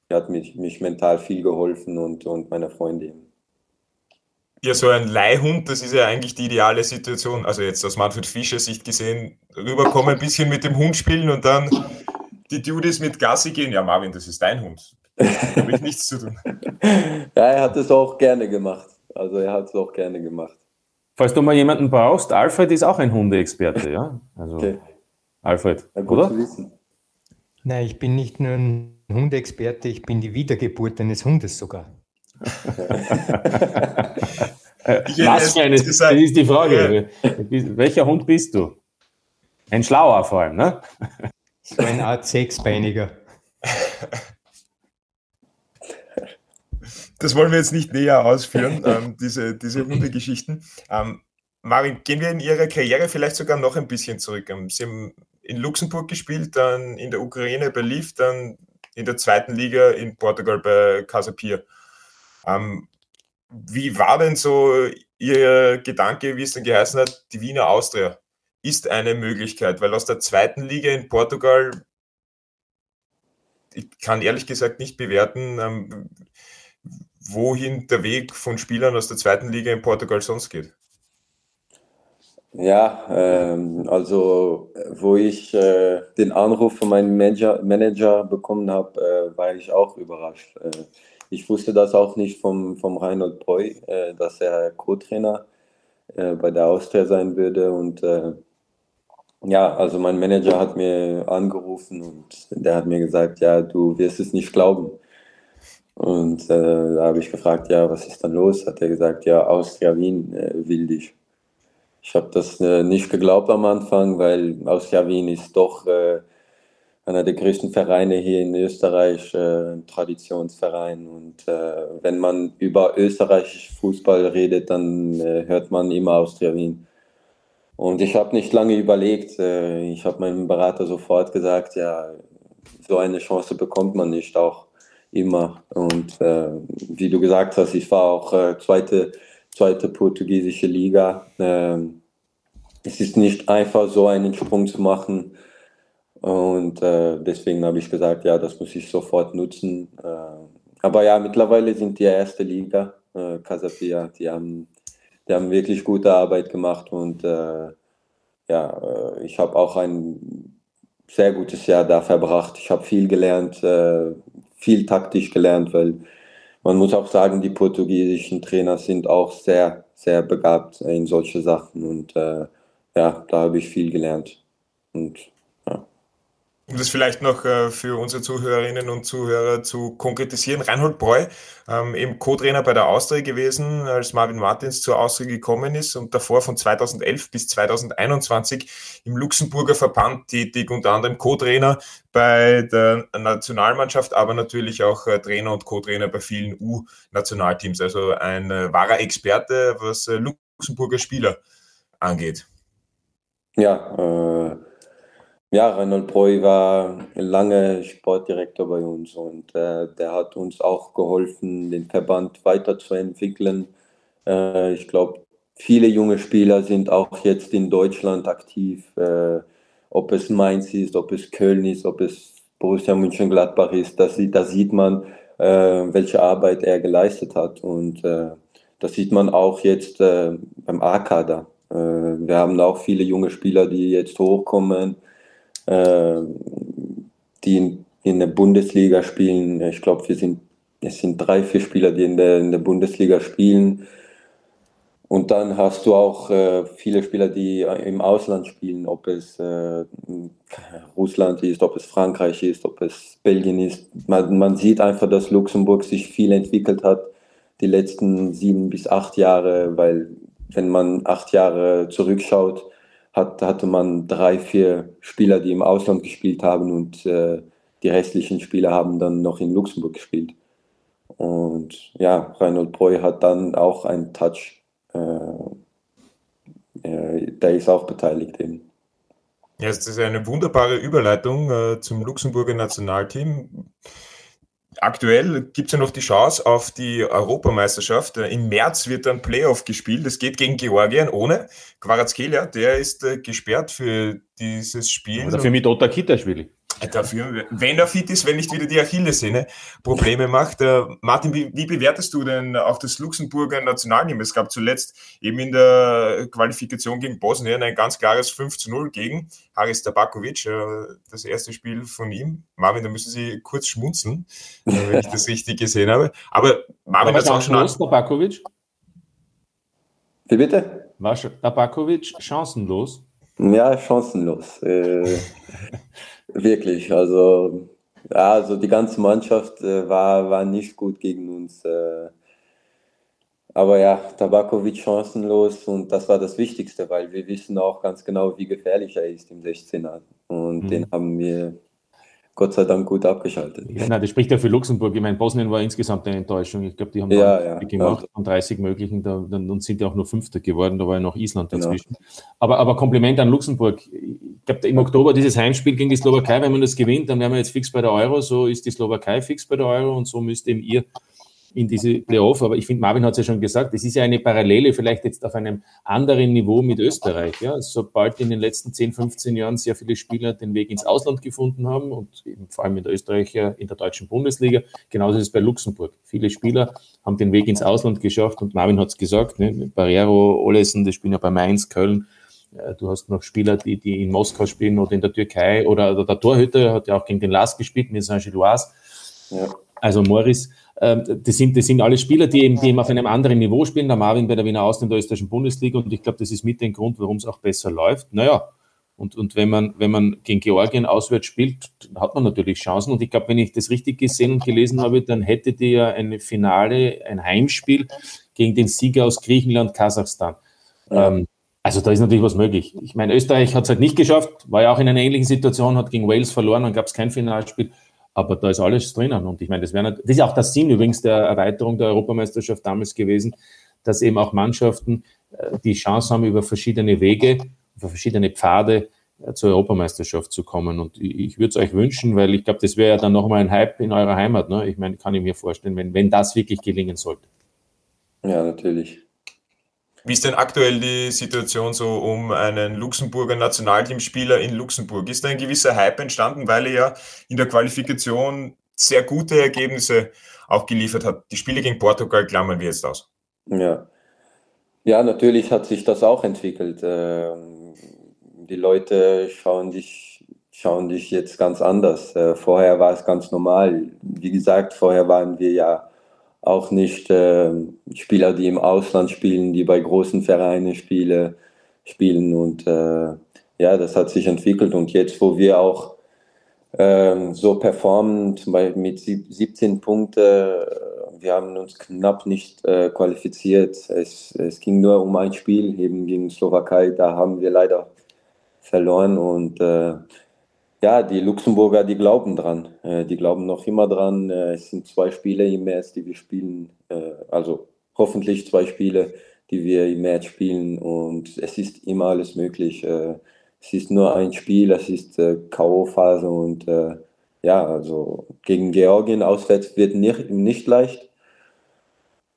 Die hat mich, mich mental viel geholfen und, und meine Freundin. Ja, so ein Leihhund, das ist ja eigentlich die ideale Situation. Also jetzt aus Manfred Fischer Sicht gesehen, rüberkommen, ein bisschen mit dem Hund spielen und dann die Dudes mit Gassi gehen. Ja, Marvin, das ist dein Hund. Da habe ich nichts zu tun. Ja, er hat es auch gerne gemacht. Also er hat es auch gerne gemacht. Falls du mal jemanden brauchst, Alfred ist auch ein Hundeexperte, ja? Also okay. Alfred, ja, oder? Nein, ich bin nicht nur ein Hundeexperte, ich bin die Wiedergeburt eines Hundes sogar. Was für eine, das ist die Frage. Welcher Hund bist du? Ein schlauer vor allem, ne? So eine Art Sechsbeiniger. Das wollen wir jetzt nicht näher ausführen, ähm, diese, diese Hundegeschichten. Ähm, Marvin, gehen wir in Ihrer Karriere vielleicht sogar noch ein bisschen zurück. Ähm, Sie haben in Luxemburg gespielt, dann in der Ukraine bei Liv, dann in der zweiten Liga in Portugal bei Casapir. Ähm, wie war denn so Ihr Gedanke, wie es denn geheißen hat, die Wiener Austria ist eine Möglichkeit, weil aus der zweiten Liga in Portugal, ich kann ehrlich gesagt nicht bewerten, ähm, wohin der Weg von Spielern aus der zweiten Liga in Portugal sonst geht. Ja, ähm, also wo ich äh, den Anruf von meinem Manager, Manager bekommen habe, äh, war ich auch überrascht. Äh, ich wusste das auch nicht vom, vom Reinhold Breu, äh, dass er Co-Trainer äh, bei der Austria sein würde. Und äh, ja, also mein Manager hat mir angerufen und der hat mir gesagt, ja, du wirst es nicht glauben. Und da habe ich gefragt, ja, was ist dann los? Hat er gesagt, ja, Austria Wien will dich. Ich habe das äh, nicht geglaubt am Anfang, weil Austria Wien ist doch äh, einer der größten Vereine hier in Österreich, äh, ein Traditionsverein. Und äh, wenn man über österreichisch Fußball redet, dann hört man immer Austria Wien. Und ich habe nicht lange überlegt. ich habe meinem Berater sofort gesagt, ja, so eine Chance bekommt man nicht auch immer. Und äh, wie du gesagt hast, ich war auch äh, zweite, zweite portugiesische Liga. Äh, es ist nicht einfach so einen Sprung zu machen. Und äh, deswegen habe ich gesagt, ja, das muss ich sofort nutzen. Äh, aber ja, mittlerweile sind die erste Liga, äh, Casapia, die haben, die haben wirklich gute Arbeit gemacht und äh, ja, äh, ich habe auch ein sehr gutes Jahr da verbracht. Ich habe viel gelernt, äh, viel taktisch gelernt, weil man muss auch sagen, die portugiesischen Trainer sind auch sehr, sehr begabt in solche Sachen und äh, ja, da habe ich viel gelernt. Und um das vielleicht noch äh, für unsere Zuhörerinnen und Zuhörer zu konkretisieren, Reinhold Breu, ähm, eben Co-Trainer bei der Austria gewesen, als Marvin Martins zur Austria gekommen ist und davor von 2011 bis 2021 im Luxemburger Verband tätig, unter anderem Co-Trainer bei der Nationalmannschaft, aber natürlich auch äh, Trainer und Co-Trainer bei vielen U-Nationalteams. Also ein äh, wahrer Experte, was äh, Luxemburger Spieler angeht. Ja, äh ja, Reinhold Breu war lange Sportdirektor bei uns und äh, der hat uns auch geholfen, den Verband weiterzuentwickeln. Äh, ich glaube, viele junge Spieler sind auch jetzt in Deutschland aktiv, äh, ob es Mainz ist, ob es Köln ist, ob es Borussia Mönchengladbach ist. Das, da sieht man, äh, welche Arbeit er geleistet hat und äh, das sieht man auch jetzt äh, beim A-Kader. wir haben auch viele junge Spieler, die jetzt hochkommen äh, die in, in, der Bundesliga spielen. Ich glaube, wir sind, es sind drei, vier Spieler, die in der, in der Bundesliga spielen. Und dann hast du auch äh, viele Spieler, die im Ausland spielen, ob es äh, Russland ist, ob es Frankreich ist, ob es Belgien ist. Man, man, sieht einfach, dass Luxemburg sich viel entwickelt hat die letzten sieben bis acht Jahre, weil wenn man acht Jahre zurückschaut, hat, hatte man drei, vier Spieler, die im Ausland gespielt haben und äh, die restlichen Spieler haben dann noch in Luxemburg gespielt. Und ja, Reinhold Breu hat dann auch einen Touch. Äh, äh, der ist auch beteiligt eben. Ja, das ist eine wunderbare Überleitung äh, zum Luxemburger Nationalteam. Aktuell gibt es ja noch die Chance auf die Europameisterschaft. Äh, Im März wird dann Playoff gespielt. Es geht gegen Georgien ohne Quarazkelia. Der ist äh, gesperrt für dieses Spiel. Aber dafür mit Otta Kita-Spiele. Dafür, wenn er fit ist, wenn nicht wieder die Achillessehne Probleme macht. Äh, Martin, wie, wie, bewertest du denn auch das Luxemburger Nationalteam? Es gab zuletzt eben in der Qualifikation gegen Bosnien ein ganz klares 5 zu 0 gegen Haris Tabakovic. Äh, das erste Spiel von ihm. Marvin, da müssen Sie kurz schmunzeln, äh, wenn ich das richtig gesehen habe. Aber Marvin hat auch schon... Los, Tabakovic? Wie bitte? War Tabakovic chancenlos? Ja, chancenlos. Äh, wirklich. Also, ja, also die ganze Mannschaft äh, war, war nicht gut gegen uns. Äh, aber ja, Tabakovic chancenlos und das war das Wichtigste, weil wir wissen auch ganz genau, wie gefährlich er ist im 16er. Und mhm. den haben wir Gott sei Dank gut abgeschaltet. Ja, nein, das spricht ja für Luxemburg. Ich meine, Bosnien war insgesamt eine Enttäuschung. Ich glaube, die haben ja, ja, gemacht ja. von 30 möglichen da, dann, sind ja auch nur Fünfter geworden. Da war ja noch Island genau. dazwischen. Genau. Aber, aber Kompliment an Luxemburg. Ich glaube, im Oktober dieses Heimspiel gegen die Slowakei, wenn man das gewinnt, dann wären wir jetzt fix bei der Euro. So ist die Slowakei fix bei der Euro und so müsst eben ihr in diese Playoff. Aber ich finde, Marvin hat es ja schon gesagt, es ist ja eine Parallele, vielleicht jetzt auf einem anderen Niveau mit Österreich. Ja? Sobald in den letzten 10, 15 Jahren sehr viele Spieler den Weg ins Ausland gefunden haben und eben vor allem in der Österreicher, in der deutschen Bundesliga, genauso ist es bei Luxemburg. Viele Spieler haben den Weg ins Ausland geschafft und Marvin hat es gesagt, ne? Barrero, Olesen, die spielen ja bei Mainz, Köln. Äh, du hast noch Spieler, die, die in Moskau spielen oder in der Türkei oder, oder der Torhüter hat ja auch gegen den Last gespielt mit Saint-Gilloise. Ja. Also Morris, das sind, das sind alle Spieler, die eben, die eben auf einem anderen Niveau spielen. Der Marvin bei der Wiener Außen in der österreichischen Bundesliga und ich glaube, das ist mit dem Grund, warum es auch besser läuft. Naja, und, und wenn, man, wenn man gegen Georgien auswärts spielt, hat man natürlich Chancen. Und ich glaube, wenn ich das richtig gesehen und gelesen habe, dann hättet ihr ja ein Finale, ein Heimspiel gegen den Sieger aus Griechenland, Kasachstan. Ja. Ähm, also da ist natürlich was möglich. Ich meine, Österreich hat es halt nicht geschafft, war ja auch in einer ähnlichen Situation, hat gegen Wales verloren, dann gab es kein Finalspiel. Aber da ist alles drinnen. Und ich meine, das, wäre, das ist auch der Sinn übrigens der Erweiterung der Europameisterschaft damals gewesen, dass eben auch Mannschaften äh, die Chance haben, über verschiedene Wege, über verschiedene Pfade äh, zur Europameisterschaft zu kommen. Und ich, ich würde es euch wünschen, weil ich glaube, das wäre ja dann nochmal ein Hype in eurer Heimat. Ne? Ich meine, kann ich mir vorstellen, wenn, wenn das wirklich gelingen sollte. Ja, natürlich. Wie ist denn aktuell die Situation so um einen Luxemburger Nationalteamspieler in Luxemburg? Ist da ein gewisser Hype entstanden, weil er ja in der Qualifikation sehr gute Ergebnisse auch geliefert hat? Die Spiele gegen Portugal klammern wir jetzt aus. Ja, ja natürlich hat sich das auch entwickelt. Ähm, die Leute schauen dich, schauen dich jetzt ganz anders. Äh, vorher war es ganz normal. Wie gesagt, vorher waren wir ja auch nicht äh, Spieler, die im Ausland spielen, die bei großen Vereinen spiele, spielen. Und äh, ja, das hat sich entwickelt. Und jetzt, wo wir auch äh, so performen, zum Beispiel mit 17 Punkten, wir haben uns knapp nicht äh, qualifiziert. Es, es ging nur um ein Spiel, eben gegen Slowakei. Da haben wir leider verloren. Und äh, ja, die Luxemburger, die glauben dran. Äh, die glauben noch immer dran. Äh, es sind zwei Spiele im März, die wir spielen. Äh, also hoffentlich zwei Spiele, die wir im März spielen. Und es ist immer alles möglich. es ist nur ein Spiel, es ist K.O.-Phase. Und ja, also gegen Georgien auswärts wird nicht, nicht leicht.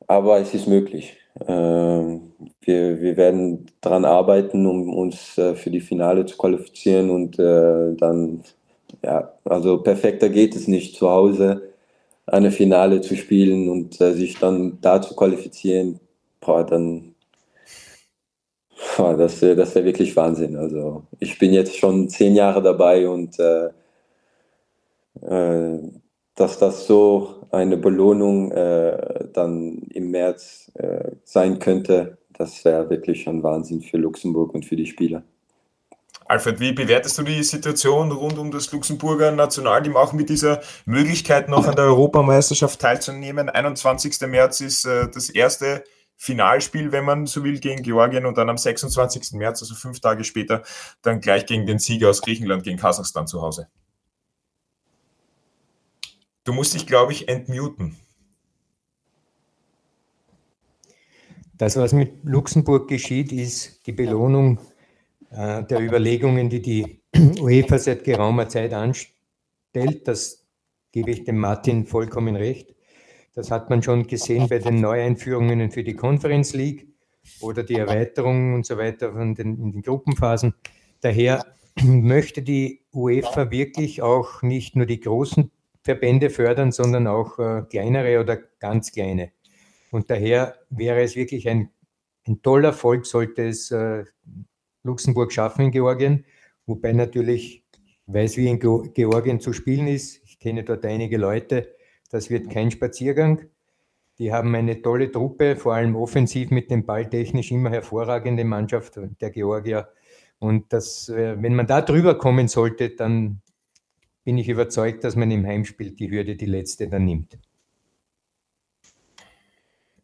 Aber es ist möglich. Ähm, wir, wir werden daran arbeiten, um uns äh, für die Finale zu qualifizieren und äh, dann, ja, also perfekter geht es nicht, zu Hause eine Finale zu spielen und äh, sich dann da zu qualifizieren, boah, dann, boah, das, das wäre wirklich Wahnsinn. Also ich bin jetzt schon zehn Jahre dabei und äh, äh, dass das so eine Belohnung äh, dann im März äh, sein könnte, das wäre wirklich schon Wahnsinn für Luxemburg und für die Spieler. Alfred, wie bewertest du die Situation rund um das Luxemburger Nationalteam, auch mit dieser Möglichkeit noch an der Europameisterschaft teilzunehmen? 21. März ist äh, das erste Finalspiel, wenn man so will, gegen Georgien und dann am 26. März, also fünf Tage später, dann gleich gegen den Sieger aus Griechenland, gegen Kasachstan zu Hause. Du musst dich, glaube ich, entmuten. Das, was mit Luxemburg geschieht, ist die Belohnung äh, der Überlegungen, die die UEFA seit geraumer Zeit anstellt. Das gebe ich dem Martin vollkommen recht. Das hat man schon gesehen bei den Neueinführungen für die Conference League oder die Erweiterung und so weiter von den, in den Gruppenphasen. Daher möchte die UEFA wirklich auch nicht nur die großen Verbände fördern, sondern auch äh, kleinere oder ganz kleine. Und daher wäre es wirklich ein, ein toller Erfolg, sollte es äh, Luxemburg schaffen in Georgien, wobei natürlich ich weiß, wie in Georgien zu spielen ist. Ich kenne dort einige Leute. Das wird kein Spaziergang. Die haben eine tolle Truppe, vor allem offensiv mit dem Ball technisch immer hervorragende Mannschaft der Georgier. Und das, äh, wenn man da drüber kommen sollte, dann bin ich überzeugt, dass man im Heimspiel die Hürde die letzte dann nimmt.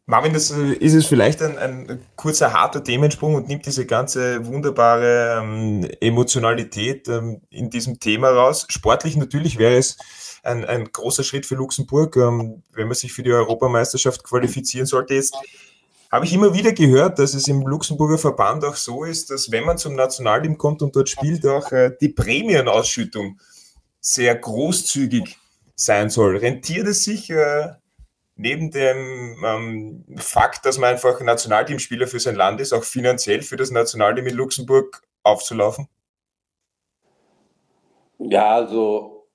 Marvin, das äh, ist es vielleicht ein, ein, kurzer, harter Themensprung und nimmt diese ganze wunderbare ähm, Emotionalität ähm, in diesem Thema raus. Sportlich natürlich wäre es ein, ein großer Schritt für Luxemburg, ähm, wenn man sich für die Europameisterschaft qualifizieren sollte. Jetzt habe ich immer wieder gehört, dass es im Luxemburger Verband auch so ist, dass wenn man zum Nationalteam kommt und dort spielt, auch äh, die Prämienausschüttung sehr großzügig sein soll. Rentiert es sich äh, neben dem ähm, Fakt, dass man einfach Nationalteamspieler für sein Land ist, auch finanziell für das Nationalteam in Luxemburg aufzulaufen? Ja, also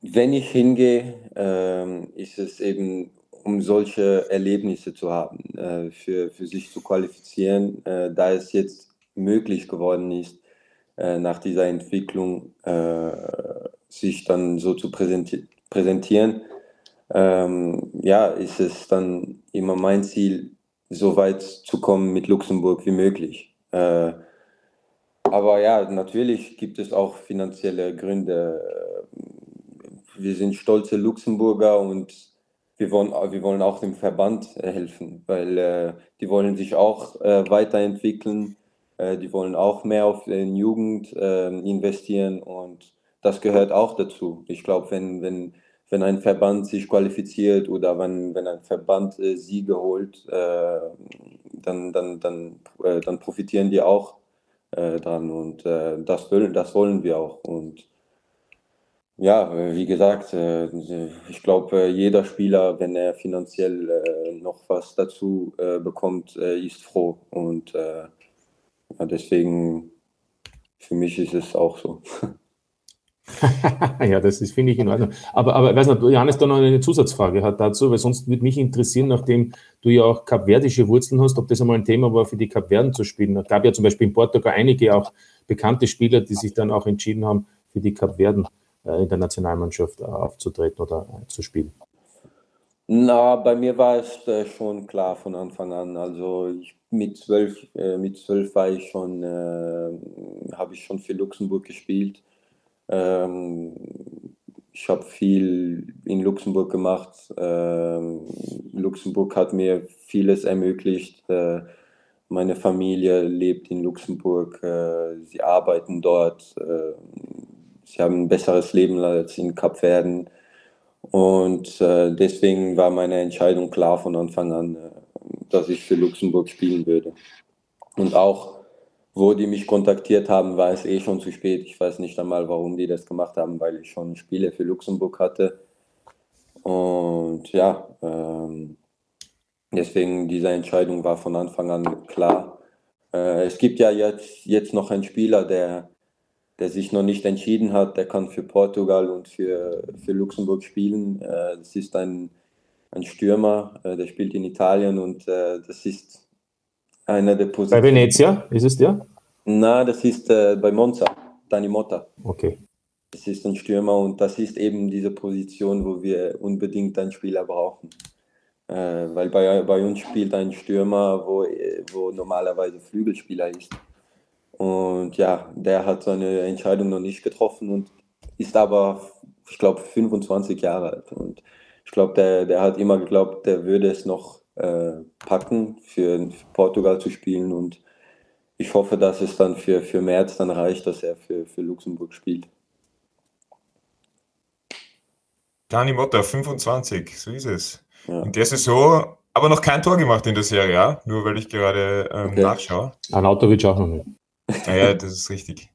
wenn ich hingehe, ähm, ist es eben, um solche Erlebnisse zu haben, äh, für, für sich zu qualifizieren, äh, da es jetzt möglich geworden ist, äh, nach dieser Entwicklung äh, sich dann so zu präsenti präsentieren ähm, ja, ist es dann immer mein Ziel, so weit zu kommen mit Luxemburg wie möglich. Äh, aber ja, natürlich gibt es auch finanzielle Gründe. Wir sind stolze Luxemburger und wir wollen, wir wollen auch dem Verband helfen, weil äh, die wollen sich auch äh, weiterentwickeln, äh, die wollen auch mehr auf den Jugend äh, investieren und das gehört auch dazu. Ich glaube, wenn, wenn wenn ein Verband sich qualifiziert oder wenn, wenn ein Verband äh, Siege holt, äh, dann, dann, dann, äh, dann profitieren die auch äh, dran und äh, das, will, das wollen wir auch. Und ja, wie gesagt, äh, ich glaube, jeder Spieler, wenn er finanziell äh, noch was dazu äh, bekommt, äh, ist froh. Und äh, ja, deswegen, für mich ist es auch so. ja, das finde ich, in Ordnung. Aber, aber weiß nicht, Johannes da noch eine Zusatzfrage hat dazu, weil sonst würde mich interessieren, nachdem du ja auch kapverdische Wurzeln hast, ob das einmal ein Thema war, für die Kapverden zu spielen. Es gab ja zum Beispiel in Portugal einige auch bekannte Spieler, die sich dann auch entschieden haben, für die Kapverden äh, in der Nationalmannschaft äh, aufzutreten oder äh, zu spielen. Na, bei mir war es äh, schon klar von Anfang an. Also ich, mit zwölf, äh, mit zwölf war ich schon, äh, habe ich schon für Luxemburg gespielt ähm, ich habe viel in Luxemburg gemacht. Ähm, Luxemburg hat mir vieles ermöglicht. Äh, meine Familie lebt in Luxemburg. Äh, sie arbeiten dort. Äh, sie haben ein besseres Leben als in Kapverden. Und äh, deswegen war meine Entscheidung klar von Anfang an, äh, dass ich für Luxemburg spielen würde. Und auch wo die mich kontaktiert haben, war es eh schon zu spät. Ich weiß nicht einmal, warum die das gemacht haben, weil ich schon Spiele für Luxemburg hatte. Und ja, ähm, deswegen diese Entscheidung war von Anfang an klar. Äh, es gibt ja jetzt, jetzt noch einen Spieler, der, der sich noch nicht entschieden hat. Der kann für Portugal und für, für Luxemburg spielen. Äh, das ist ein, ein Stürmer, äh, der spielt in Italien und äh, das ist einer der Positionen. Bei Venezia ist es der? Na, das ist äh, bei Monza, Dani Motta. Okay. Das ist ein Stürmer und das ist eben diese Position, wo wir unbedingt einen Spieler brauchen. Äh, weil bei, bei uns spielt ein Stürmer, wo, wo normalerweise Flügelspieler ist. Und ja, der hat seine Entscheidung noch nicht getroffen und ist aber, ich glaube, 25 Jahre alt. Und ich glaube, der, der hat immer geglaubt, der würde es noch äh, packen, für, für Portugal zu spielen. Und ich hoffe, dass es dann für, für März dann reicht, dass er für, für Luxemburg spielt. Dani Motta, 25, so ist es. Ja. In der Saison aber noch kein Tor gemacht in der Serie, ja? nur weil ich gerade ähm, okay. nachschaue. Anautovic auch noch nicht. Naja, das ist richtig.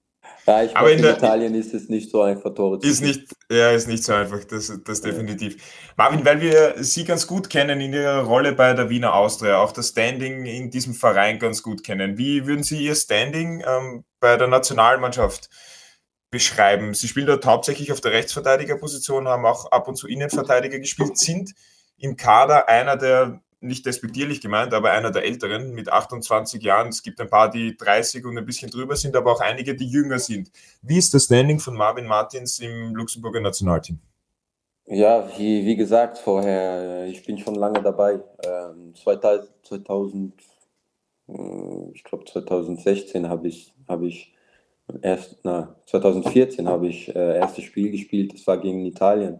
Ja, ich glaube, in, in Italien ist es nicht so einfach, Tore zu ist nicht, Ja, ist nicht so einfach, das, das definitiv. Marvin, weil wir Sie ganz gut kennen in Ihrer Rolle bei der Wiener Austria, auch das Standing in diesem Verein ganz gut kennen. Wie würden Sie Ihr Standing ähm, bei der Nationalmannschaft beschreiben? Sie spielen dort hauptsächlich auf der Rechtsverteidigerposition, haben auch ab und zu Innenverteidiger gespielt, sind im Kader einer der nicht despektierlich gemeint, aber einer der Älteren mit 28 Jahren. Es gibt ein paar, die 30 und ein bisschen drüber sind, aber auch einige, die jünger sind. Wie ist das Standing von Marvin Martins im Luxemburger Nationalteam? Ja, wie, wie gesagt vorher, ich bin schon lange dabei. Ähm, 2000, äh, ich glaube 2016 habe ich, habe ich erst, na, 2014 habe ich äh, erstes Spiel gespielt, das war gegen Italien.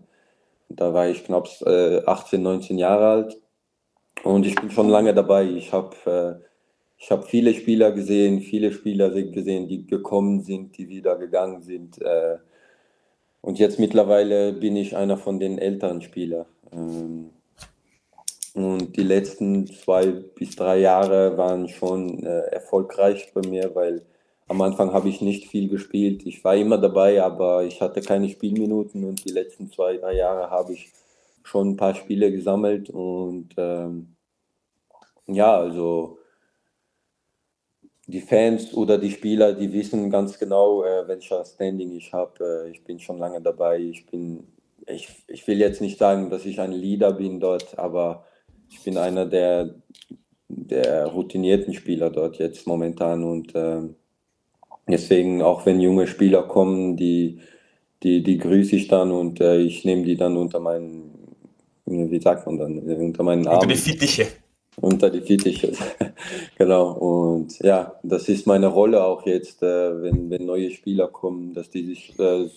Da war ich knapp äh, 18, 19 Jahre alt und ich bin schon lange dabei. Ich habe äh, hab viele Spieler gesehen, viele Spieler gesehen, die gekommen sind, die wieder gegangen sind. Äh, und jetzt mittlerweile bin ich einer von den älteren Spielern. Ähm, und die letzten zwei bis drei Jahre waren schon äh, erfolgreich bei mir, weil am Anfang habe ich nicht viel gespielt. Ich war immer dabei, aber ich hatte keine Spielminuten und die letzten zwei, drei Jahre habe ich schon ein paar Spiele gesammelt und ähm, ja, also die Fans oder die Spieler, die wissen ganz genau, äh, welcher Standing ich habe. Äh, ich bin schon lange dabei. Ich bin, ich, ich will jetzt nicht sagen, dass ich ein Leader bin dort, aber ich bin einer der, der routinierten Spieler dort jetzt momentan und äh, deswegen, auch wenn junge Spieler kommen, die, die, die grüße ich dann und äh, ich nehme die dann unter meinen wie sagt man dann, unter meinen Armen. Unter die Fittiche. Unter die Fittiche, genau. Und ja, das ist meine Rolle auch jetzt, äh, wenn, wenn neue Spieler kommen, dass die sich äh,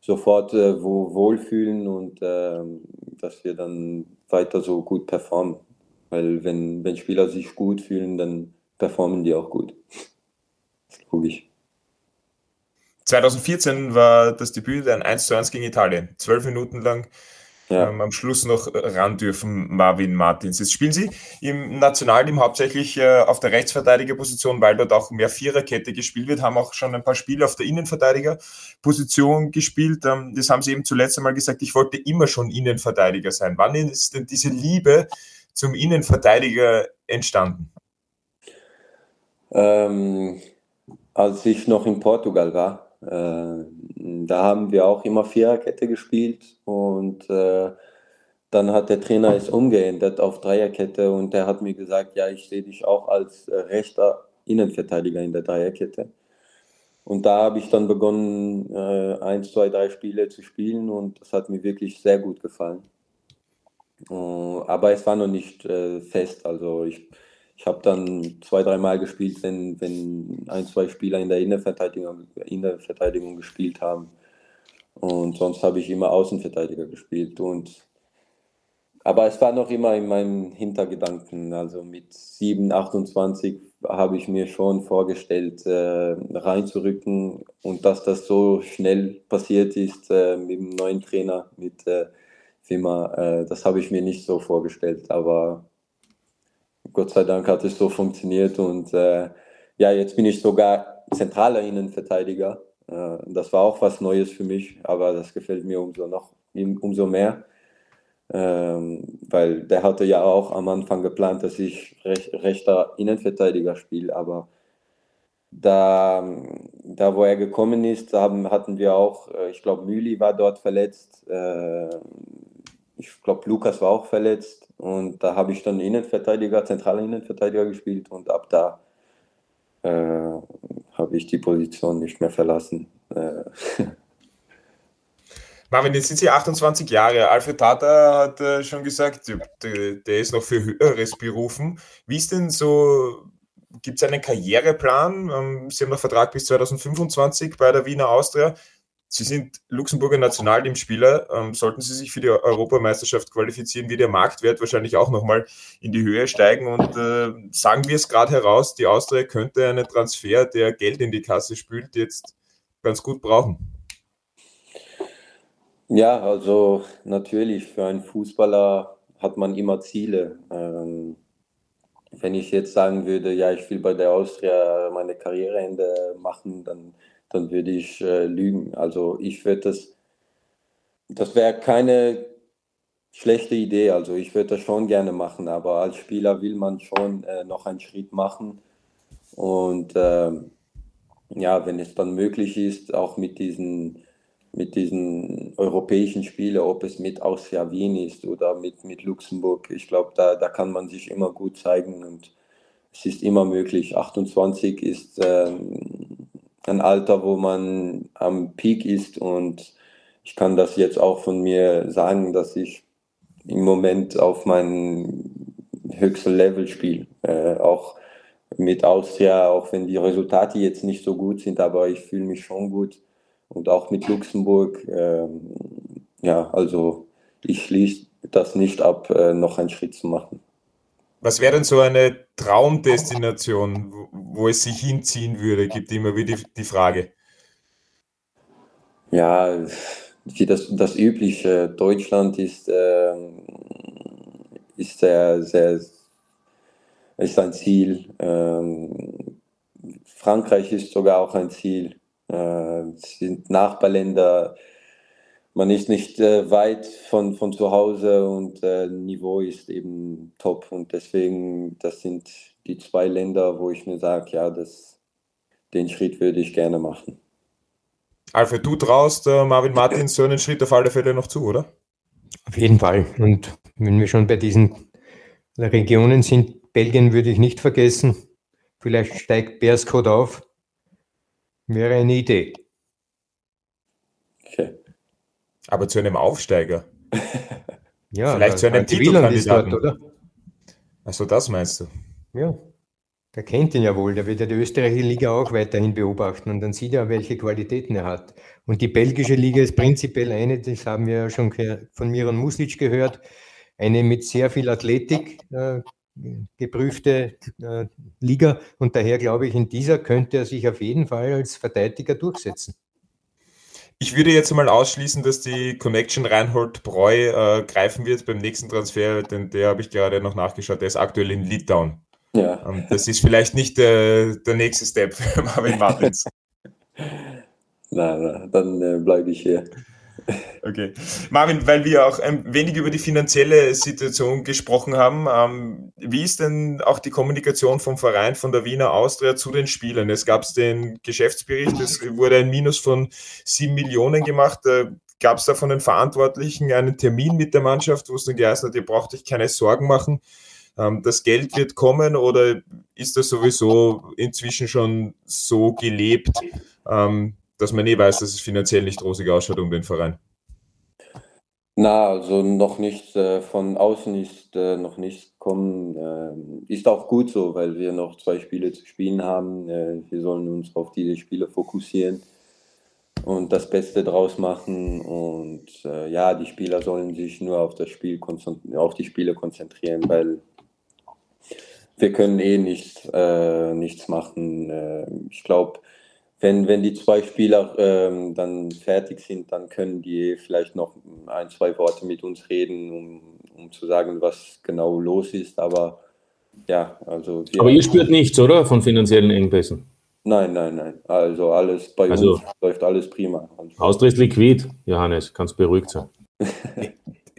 sofort äh, wo, wohlfühlen und äh, dass wir dann weiter so gut performen. Weil wenn, wenn Spieler sich gut fühlen, dann performen die auch gut. Das ist logisch. 2014 war das Debüt ein 1 zu 1 gegen Italien. Zwölf Minuten lang ja. ähm, am Schluss noch ran dürfen, Marvin Martins. Jetzt spielen Sie im Nationalteam hauptsächlich äh, auf der Rechtsverteidigerposition, weil dort auch mehr Viererkette gespielt wird, haben auch schon ein paar Spiele auf der Innenverteidigerposition gespielt. Ähm, das haben Sie eben zuletzt einmal gesagt, ich wollte immer schon Innenverteidiger sein. Wann ist denn diese Liebe zum Innenverteidiger entstanden? Ähm, als ich noch in Portugal war, äh, da haben wir auch immer Viererkette gespielt und äh, dann hat der Trainer es umgeändert auf Dreierkette und der hat mir gesagt, ja, ich sehe dich auch als äh, rechter Innenverteidiger in der Dreierkette. Und da habe ich dann begonnen, äh, eins, zwei, drei Spiele zu spielen und das hat mir wirklich sehr gut gefallen. Aber es war noch nicht fest, also ich ich habe dann zwei, dreimal gespielt, wenn, wenn ein, zwei Spieler in der Innenverteidigung, Innenverteidigung gespielt haben. Und sonst habe ich immer Außenverteidiger gespielt. Und, aber es war noch immer in meinem Hintergedanken. Also mit 7, 28 habe ich mir schon vorgestellt, äh, reinzurücken. Und dass das so schnell passiert ist äh, mit dem neuen Trainer, mit äh, Fima, äh, das habe ich mir nicht so vorgestellt. Aber Gott sei Dank hat es so funktioniert und äh, ja, jetzt bin ich sogar zentraler Innenverteidiger. Äh, das war auch was Neues für mich, aber das gefällt mir umso noch umso mehr, ähm, weil der hatte ja auch am Anfang geplant, dass ich rech, rechter Innenverteidiger spiele, aber da, da wo er gekommen ist, haben, hatten wir auch, äh, ich glaube, Müli war dort verletzt, äh, ich glaube, Lukas war auch verletzt und da habe ich dann Innenverteidiger, zentraler Innenverteidiger gespielt und ab da äh, habe ich die Position nicht mehr verlassen. Äh. Marvin, jetzt sind Sie 28 Jahre. Alfred Tata hat äh, schon gesagt, der, ist noch für Höheres berufen. Wie ist denn so, gibt es einen Karriereplan? Ähm, Sie haben noch Vertrag bis 2025 bei der Wiener Austria. Sie sind Luxemburger Nationalteamspieler. Ähm, sollten Sie sich für die Europameisterschaft qualifizieren, wird Ihr Marktwert wahrscheinlich auch nochmal in die Höhe steigen. Und äh, sagen wir es gerade heraus, die Austria könnte einen Transfer, der Geld in die Kasse spült, jetzt ganz gut brauchen. Ja, also natürlich, für einen Fußballer hat man immer Ziele. Ähm, wenn ich jetzt sagen würde, ja, ich will bei der Austria meine Karriereende machen, dann dann würde ich äh, lügen. Also ich würde das, das wäre keine schlechte Idee. Also ich würde das schon gerne machen, aber als Spieler will man schon äh, noch einen Schritt machen. Und ähm, ja, wenn es dann möglich ist, auch mit diesen, mit diesen europäischen Spielen, ob es mit Austria Wien ist oder mit, mit Luxemburg, ich glaube, da, da kann man sich immer gut zeigen und es ist immer möglich. 28 ist ähm, ein Alter, wo man am Peak ist und ich kann das jetzt auch von mir sagen, dass ich im Moment auf meinem höchsten Level spiele. Äh, auch mit Austria, auch wenn die Resultate jetzt nicht so gut sind, aber ich fühle mich schon gut. Und auch mit Luxemburg, äh, ja, also ich schließe das nicht ab, äh, noch einen Schritt zu machen. Was wäre denn so eine Traumdestination, wo, es sich hinziehen würde? Gibt immer wieder die, Frage. Ja, wie das, das übliche. Deutschland ist, äh, ist sehr, sehr, ist ein Ziel. Ähm, Frankreich ist sogar auch ein Ziel. Äh, es sind Nachbarländer. Man ist nicht äh, weit von, von zu Hause und äh, Niveau ist eben top. Und deswegen, das sind die zwei Länder, wo ich mir sage, ja, das, den Schritt würde ich gerne machen. Alfred, du traust äh, Marvin Martins so einen Schritt auf alle Fälle noch zu, oder? Auf jeden Fall. Und wenn wir schon bei diesen Regionen sind, Belgien würde ich nicht vergessen. Vielleicht steigt Bearscode auf. Wäre eine Idee. Okay. Aber zu einem Aufsteiger. ja, vielleicht zu einem Titelkandidaten. Dort, oder? Also das meinst du? Ja. Der kennt ihn ja wohl, der wird ja die österreichische Liga auch weiterhin beobachten und dann sieht er, welche Qualitäten er hat. Und die belgische Liga ist prinzipiell eine, das haben wir ja schon von Miron Muslic gehört, eine mit sehr viel Athletik äh, geprüfte äh, Liga und daher glaube ich, in dieser könnte er sich auf jeden Fall als Verteidiger durchsetzen. Ich würde jetzt mal ausschließen, dass die Connection Reinhold Breu äh, greifen wird beim nächsten Transfer, denn der habe ich gerade noch nachgeschaut, der ist aktuell in Litauen. Ja. Und das ist vielleicht nicht der, der nächste Step für Marvin Martins. nein, nein, dann äh, bleibe ich hier. Okay. Marvin, weil wir auch ein wenig über die finanzielle Situation gesprochen haben, ähm, wie ist denn auch die Kommunikation vom Verein, von der Wiener Austria zu den Spielern? Es gab den Geschäftsbericht, es wurde ein Minus von sieben Millionen gemacht. Äh, gab es da von den Verantwortlichen einen Termin mit der Mannschaft, wo es dann geheißen hat, ihr braucht euch keine Sorgen machen, ähm, das Geld wird kommen oder ist das sowieso inzwischen schon so gelebt, ähm, dass man eh weiß, dass es finanziell nicht rosig ausschaut um den Verein? Na, also noch nicht äh, von außen ist äh, noch nichts kommen. Äh, ist auch gut so, weil wir noch zwei Spiele zu spielen haben. Äh, wir sollen uns auf diese Spiele fokussieren und das Beste draus machen. Und äh, ja, die Spieler sollen sich nur auf das Spiel auf die Spiele konzentrieren, weil wir können eh nicht, äh, nichts machen. Ich glaube, wenn, wenn die zwei Spieler äh, dann fertig sind, dann können die vielleicht noch ein, zwei Worte mit uns reden, um, um zu sagen, was genau los ist. Aber ja, also. Aber ihr spürt nichts, oder? Von finanziellen Engpässen? Nein, nein, nein. Also alles bei also, uns läuft alles prima. Austria ist liquid, Johannes, kannst beruhigt sein.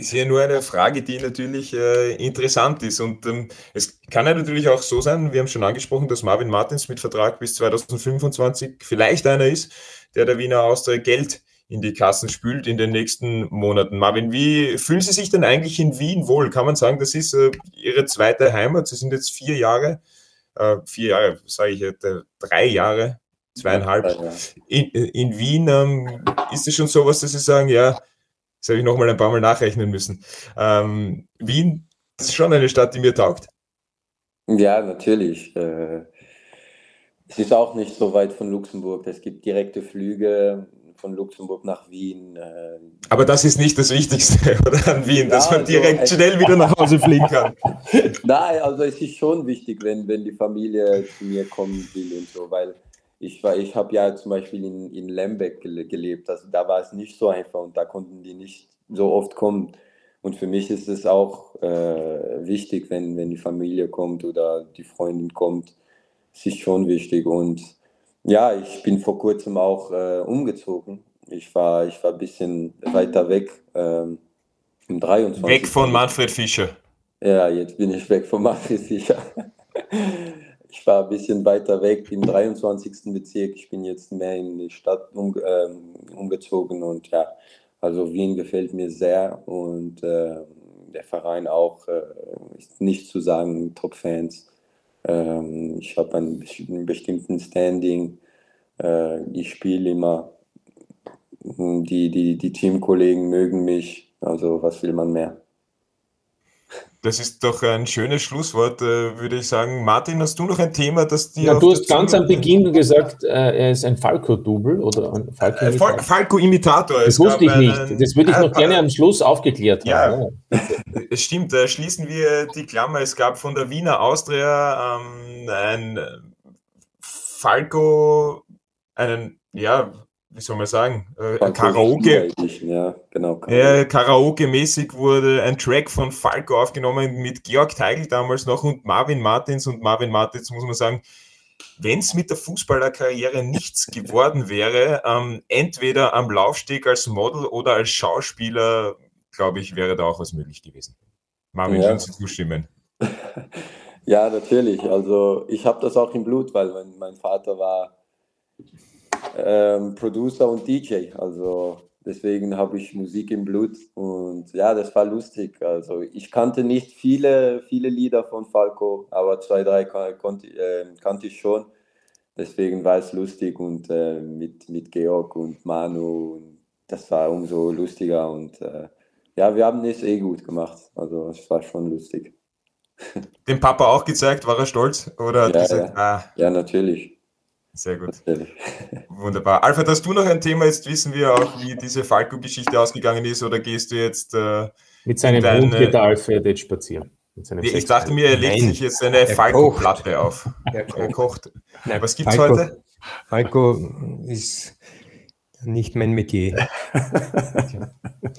ist ja nur eine Frage, die natürlich äh, interessant ist. Und ähm, es kann ja natürlich auch so sein, wir haben schon angesprochen, dass Marvin Martins mit Vertrag bis 2025 vielleicht einer ist, der der Wiener Austria Geld in die Kassen spült in den nächsten Monaten. Marvin, wie fühlen Sie sich denn eigentlich in Wien wohl? Kann man sagen, das ist äh, Ihre zweite Heimat? Sie sind jetzt vier Jahre, äh, vier Jahre, sage ich jetzt, äh, drei Jahre, zweieinhalb. In, in Wien ähm, ist es schon so was, dass Sie sagen, ja, das habe ich nochmal ein paar Mal nachrechnen müssen. Ähm, Wien, das ist schon eine Stadt, die mir taugt. Ja, natürlich. Äh, es ist auch nicht so weit von Luxemburg. Es gibt direkte Flüge von Luxemburg nach Wien. Äh, Aber das ist nicht das Wichtigste, oder an Wien, dass ja, man direkt also, schnell wieder nach Hause fliegen kann. Nein, also es ist schon wichtig, wenn, wenn die Familie zu mir kommen will und so, weil ich, ich habe ja zum Beispiel in, in Lembeck gelebt, also da war es nicht so einfach und da konnten die nicht so oft kommen. Und für mich ist es auch äh, wichtig, wenn, wenn die Familie kommt oder die Freundin kommt. Es ist schon wichtig. Und Ja, ich bin vor kurzem auch äh, umgezogen. Ich war, ich war ein bisschen weiter weg. Ähm, im 23. Weg von Manfred Fischer. Ja, jetzt bin ich weg von Manfred Fischer. ich war ein bisschen weiter weg im 23. Bezirk. Ich bin jetzt mehr in die Stadt um, ähm, umgezogen und ja, also Wien gefällt mir sehr und äh, der Verein auch, äh, nicht zu sagen, Top-Fans. Ähm, ich habe einen, einen, bestimmten Standing. Äh, ich spiele immer. Die, die, die Teamkollegen mögen mich. Also was will man mehr? Das ist doch ein schönes Schlusswort, äh, würde ich sagen. Martin, hast du noch ein Thema, das dir. Ja, du hast ganz am Beginn gesagt, äh, er ist ein Falco-Double oder ein Falco-Imitator. Äh, Falco-Imitator. Das wusste ich nicht. Das würde ich noch gerne am Schluss aufgeklärt ja, haben. Es stimmt, da schließen wir die Klammer. Es gab von der Wiener Austria ähm, ein Falco, einen, ja, wie soll man sagen, äh, Karaoke. Ja, genau. Karaoke. Karaoke-mäßig wurde ein Track von Falco aufgenommen mit Georg Teigl damals noch und Marvin Martins. Und Marvin Martins, muss man sagen, wenn es mit der Fußballerkarriere nichts geworden wäre, ähm, entweder am Laufsteg als Model oder als Schauspieler, glaube ich, wäre da auch was möglich gewesen. Marvin, ja. kannst du zustimmen? ja, natürlich. Also ich habe das auch im Blut, weil mein, mein Vater war ähm, Producer und DJ. Also deswegen habe ich Musik im Blut und ja, das war lustig. Also ich kannte nicht viele, viele Lieder von Falco, aber zwei, drei konnte, äh, kannte ich schon. Deswegen war es lustig und äh, mit, mit Georg und Manu, das war umso lustiger und äh, ja, wir haben es eh gut gemacht. Also es war schon lustig. Dem Papa auch gezeigt, war er stolz? Oder ja, gesagt, ja. Ah. ja, natürlich. Sehr gut. Wunderbar. Alfred, hast du noch ein Thema? Jetzt wissen wir auch, wie diese Falco-Geschichte ausgegangen ist, oder gehst du jetzt äh, mit seinem deine... Hund geht der Alfred jetzt spazieren? Nee, ich dachte mir, er legt Nein, sich jetzt eine Falco-Platte auf. Er kocht. Er kocht. Nein, Was gibt's Falco, heute? Falco ist nicht mein Metier.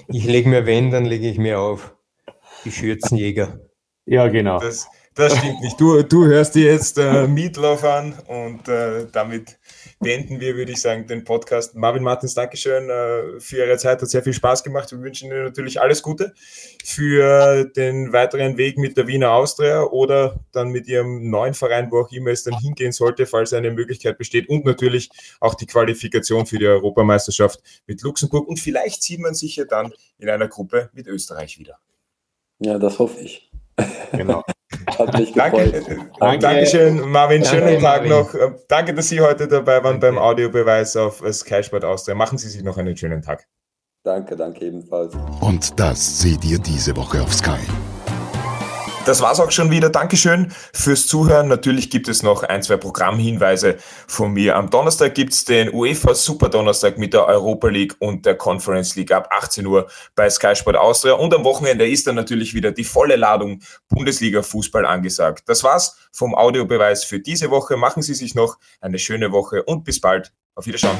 ich lege mir, wenn, dann lege ich mir auf die Schürzenjäger. Ja, genau. Das, das stimmt nicht. Du, du hörst dir jetzt äh, Meatloaf an und äh, damit beenden wir, würde ich sagen, den Podcast. Marvin Martins, Dankeschön äh, für Ihre Zeit. Hat sehr viel Spaß gemacht. Wir wünschen Ihnen natürlich alles Gute für den weiteren Weg mit der Wiener Austria oder dann mit Ihrem neuen Verein, wo auch immer es dann hingehen sollte, falls eine Möglichkeit besteht. Und natürlich auch die Qualifikation für die Europameisterschaft mit Luxemburg. Und vielleicht sieht man sich ja dann in einer Gruppe mit Österreich wieder. Ja, das hoffe ich. Genau. Hat mich Danke, Danke. Dankeschön, Marvin. Danke, schönen Tag Marvin. noch. Danke, dass Sie heute dabei waren danke. beim Audiobeweis auf Sky Sport Austria. Machen Sie sich noch einen schönen Tag. Danke, danke ebenfalls. Und das seht ihr diese Woche auf Sky. Das war's auch schon wieder. Dankeschön fürs Zuhören. Natürlich gibt es noch ein, zwei Programmhinweise von mir. Am Donnerstag gibt's den UEFA Super Donnerstag mit der Europa League und der Conference League ab 18 Uhr bei Sky Sport Austria. Und am Wochenende ist dann natürlich wieder die volle Ladung Bundesliga Fußball angesagt. Das war's vom Audiobeweis für diese Woche. Machen Sie sich noch eine schöne Woche und bis bald. Auf Wiederschauen.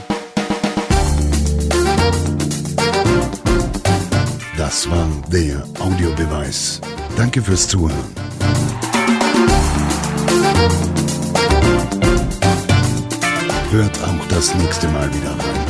Das war der Audiobeweis. Danke fürs Zuhören. Hört auch das nächste Mal wieder rein.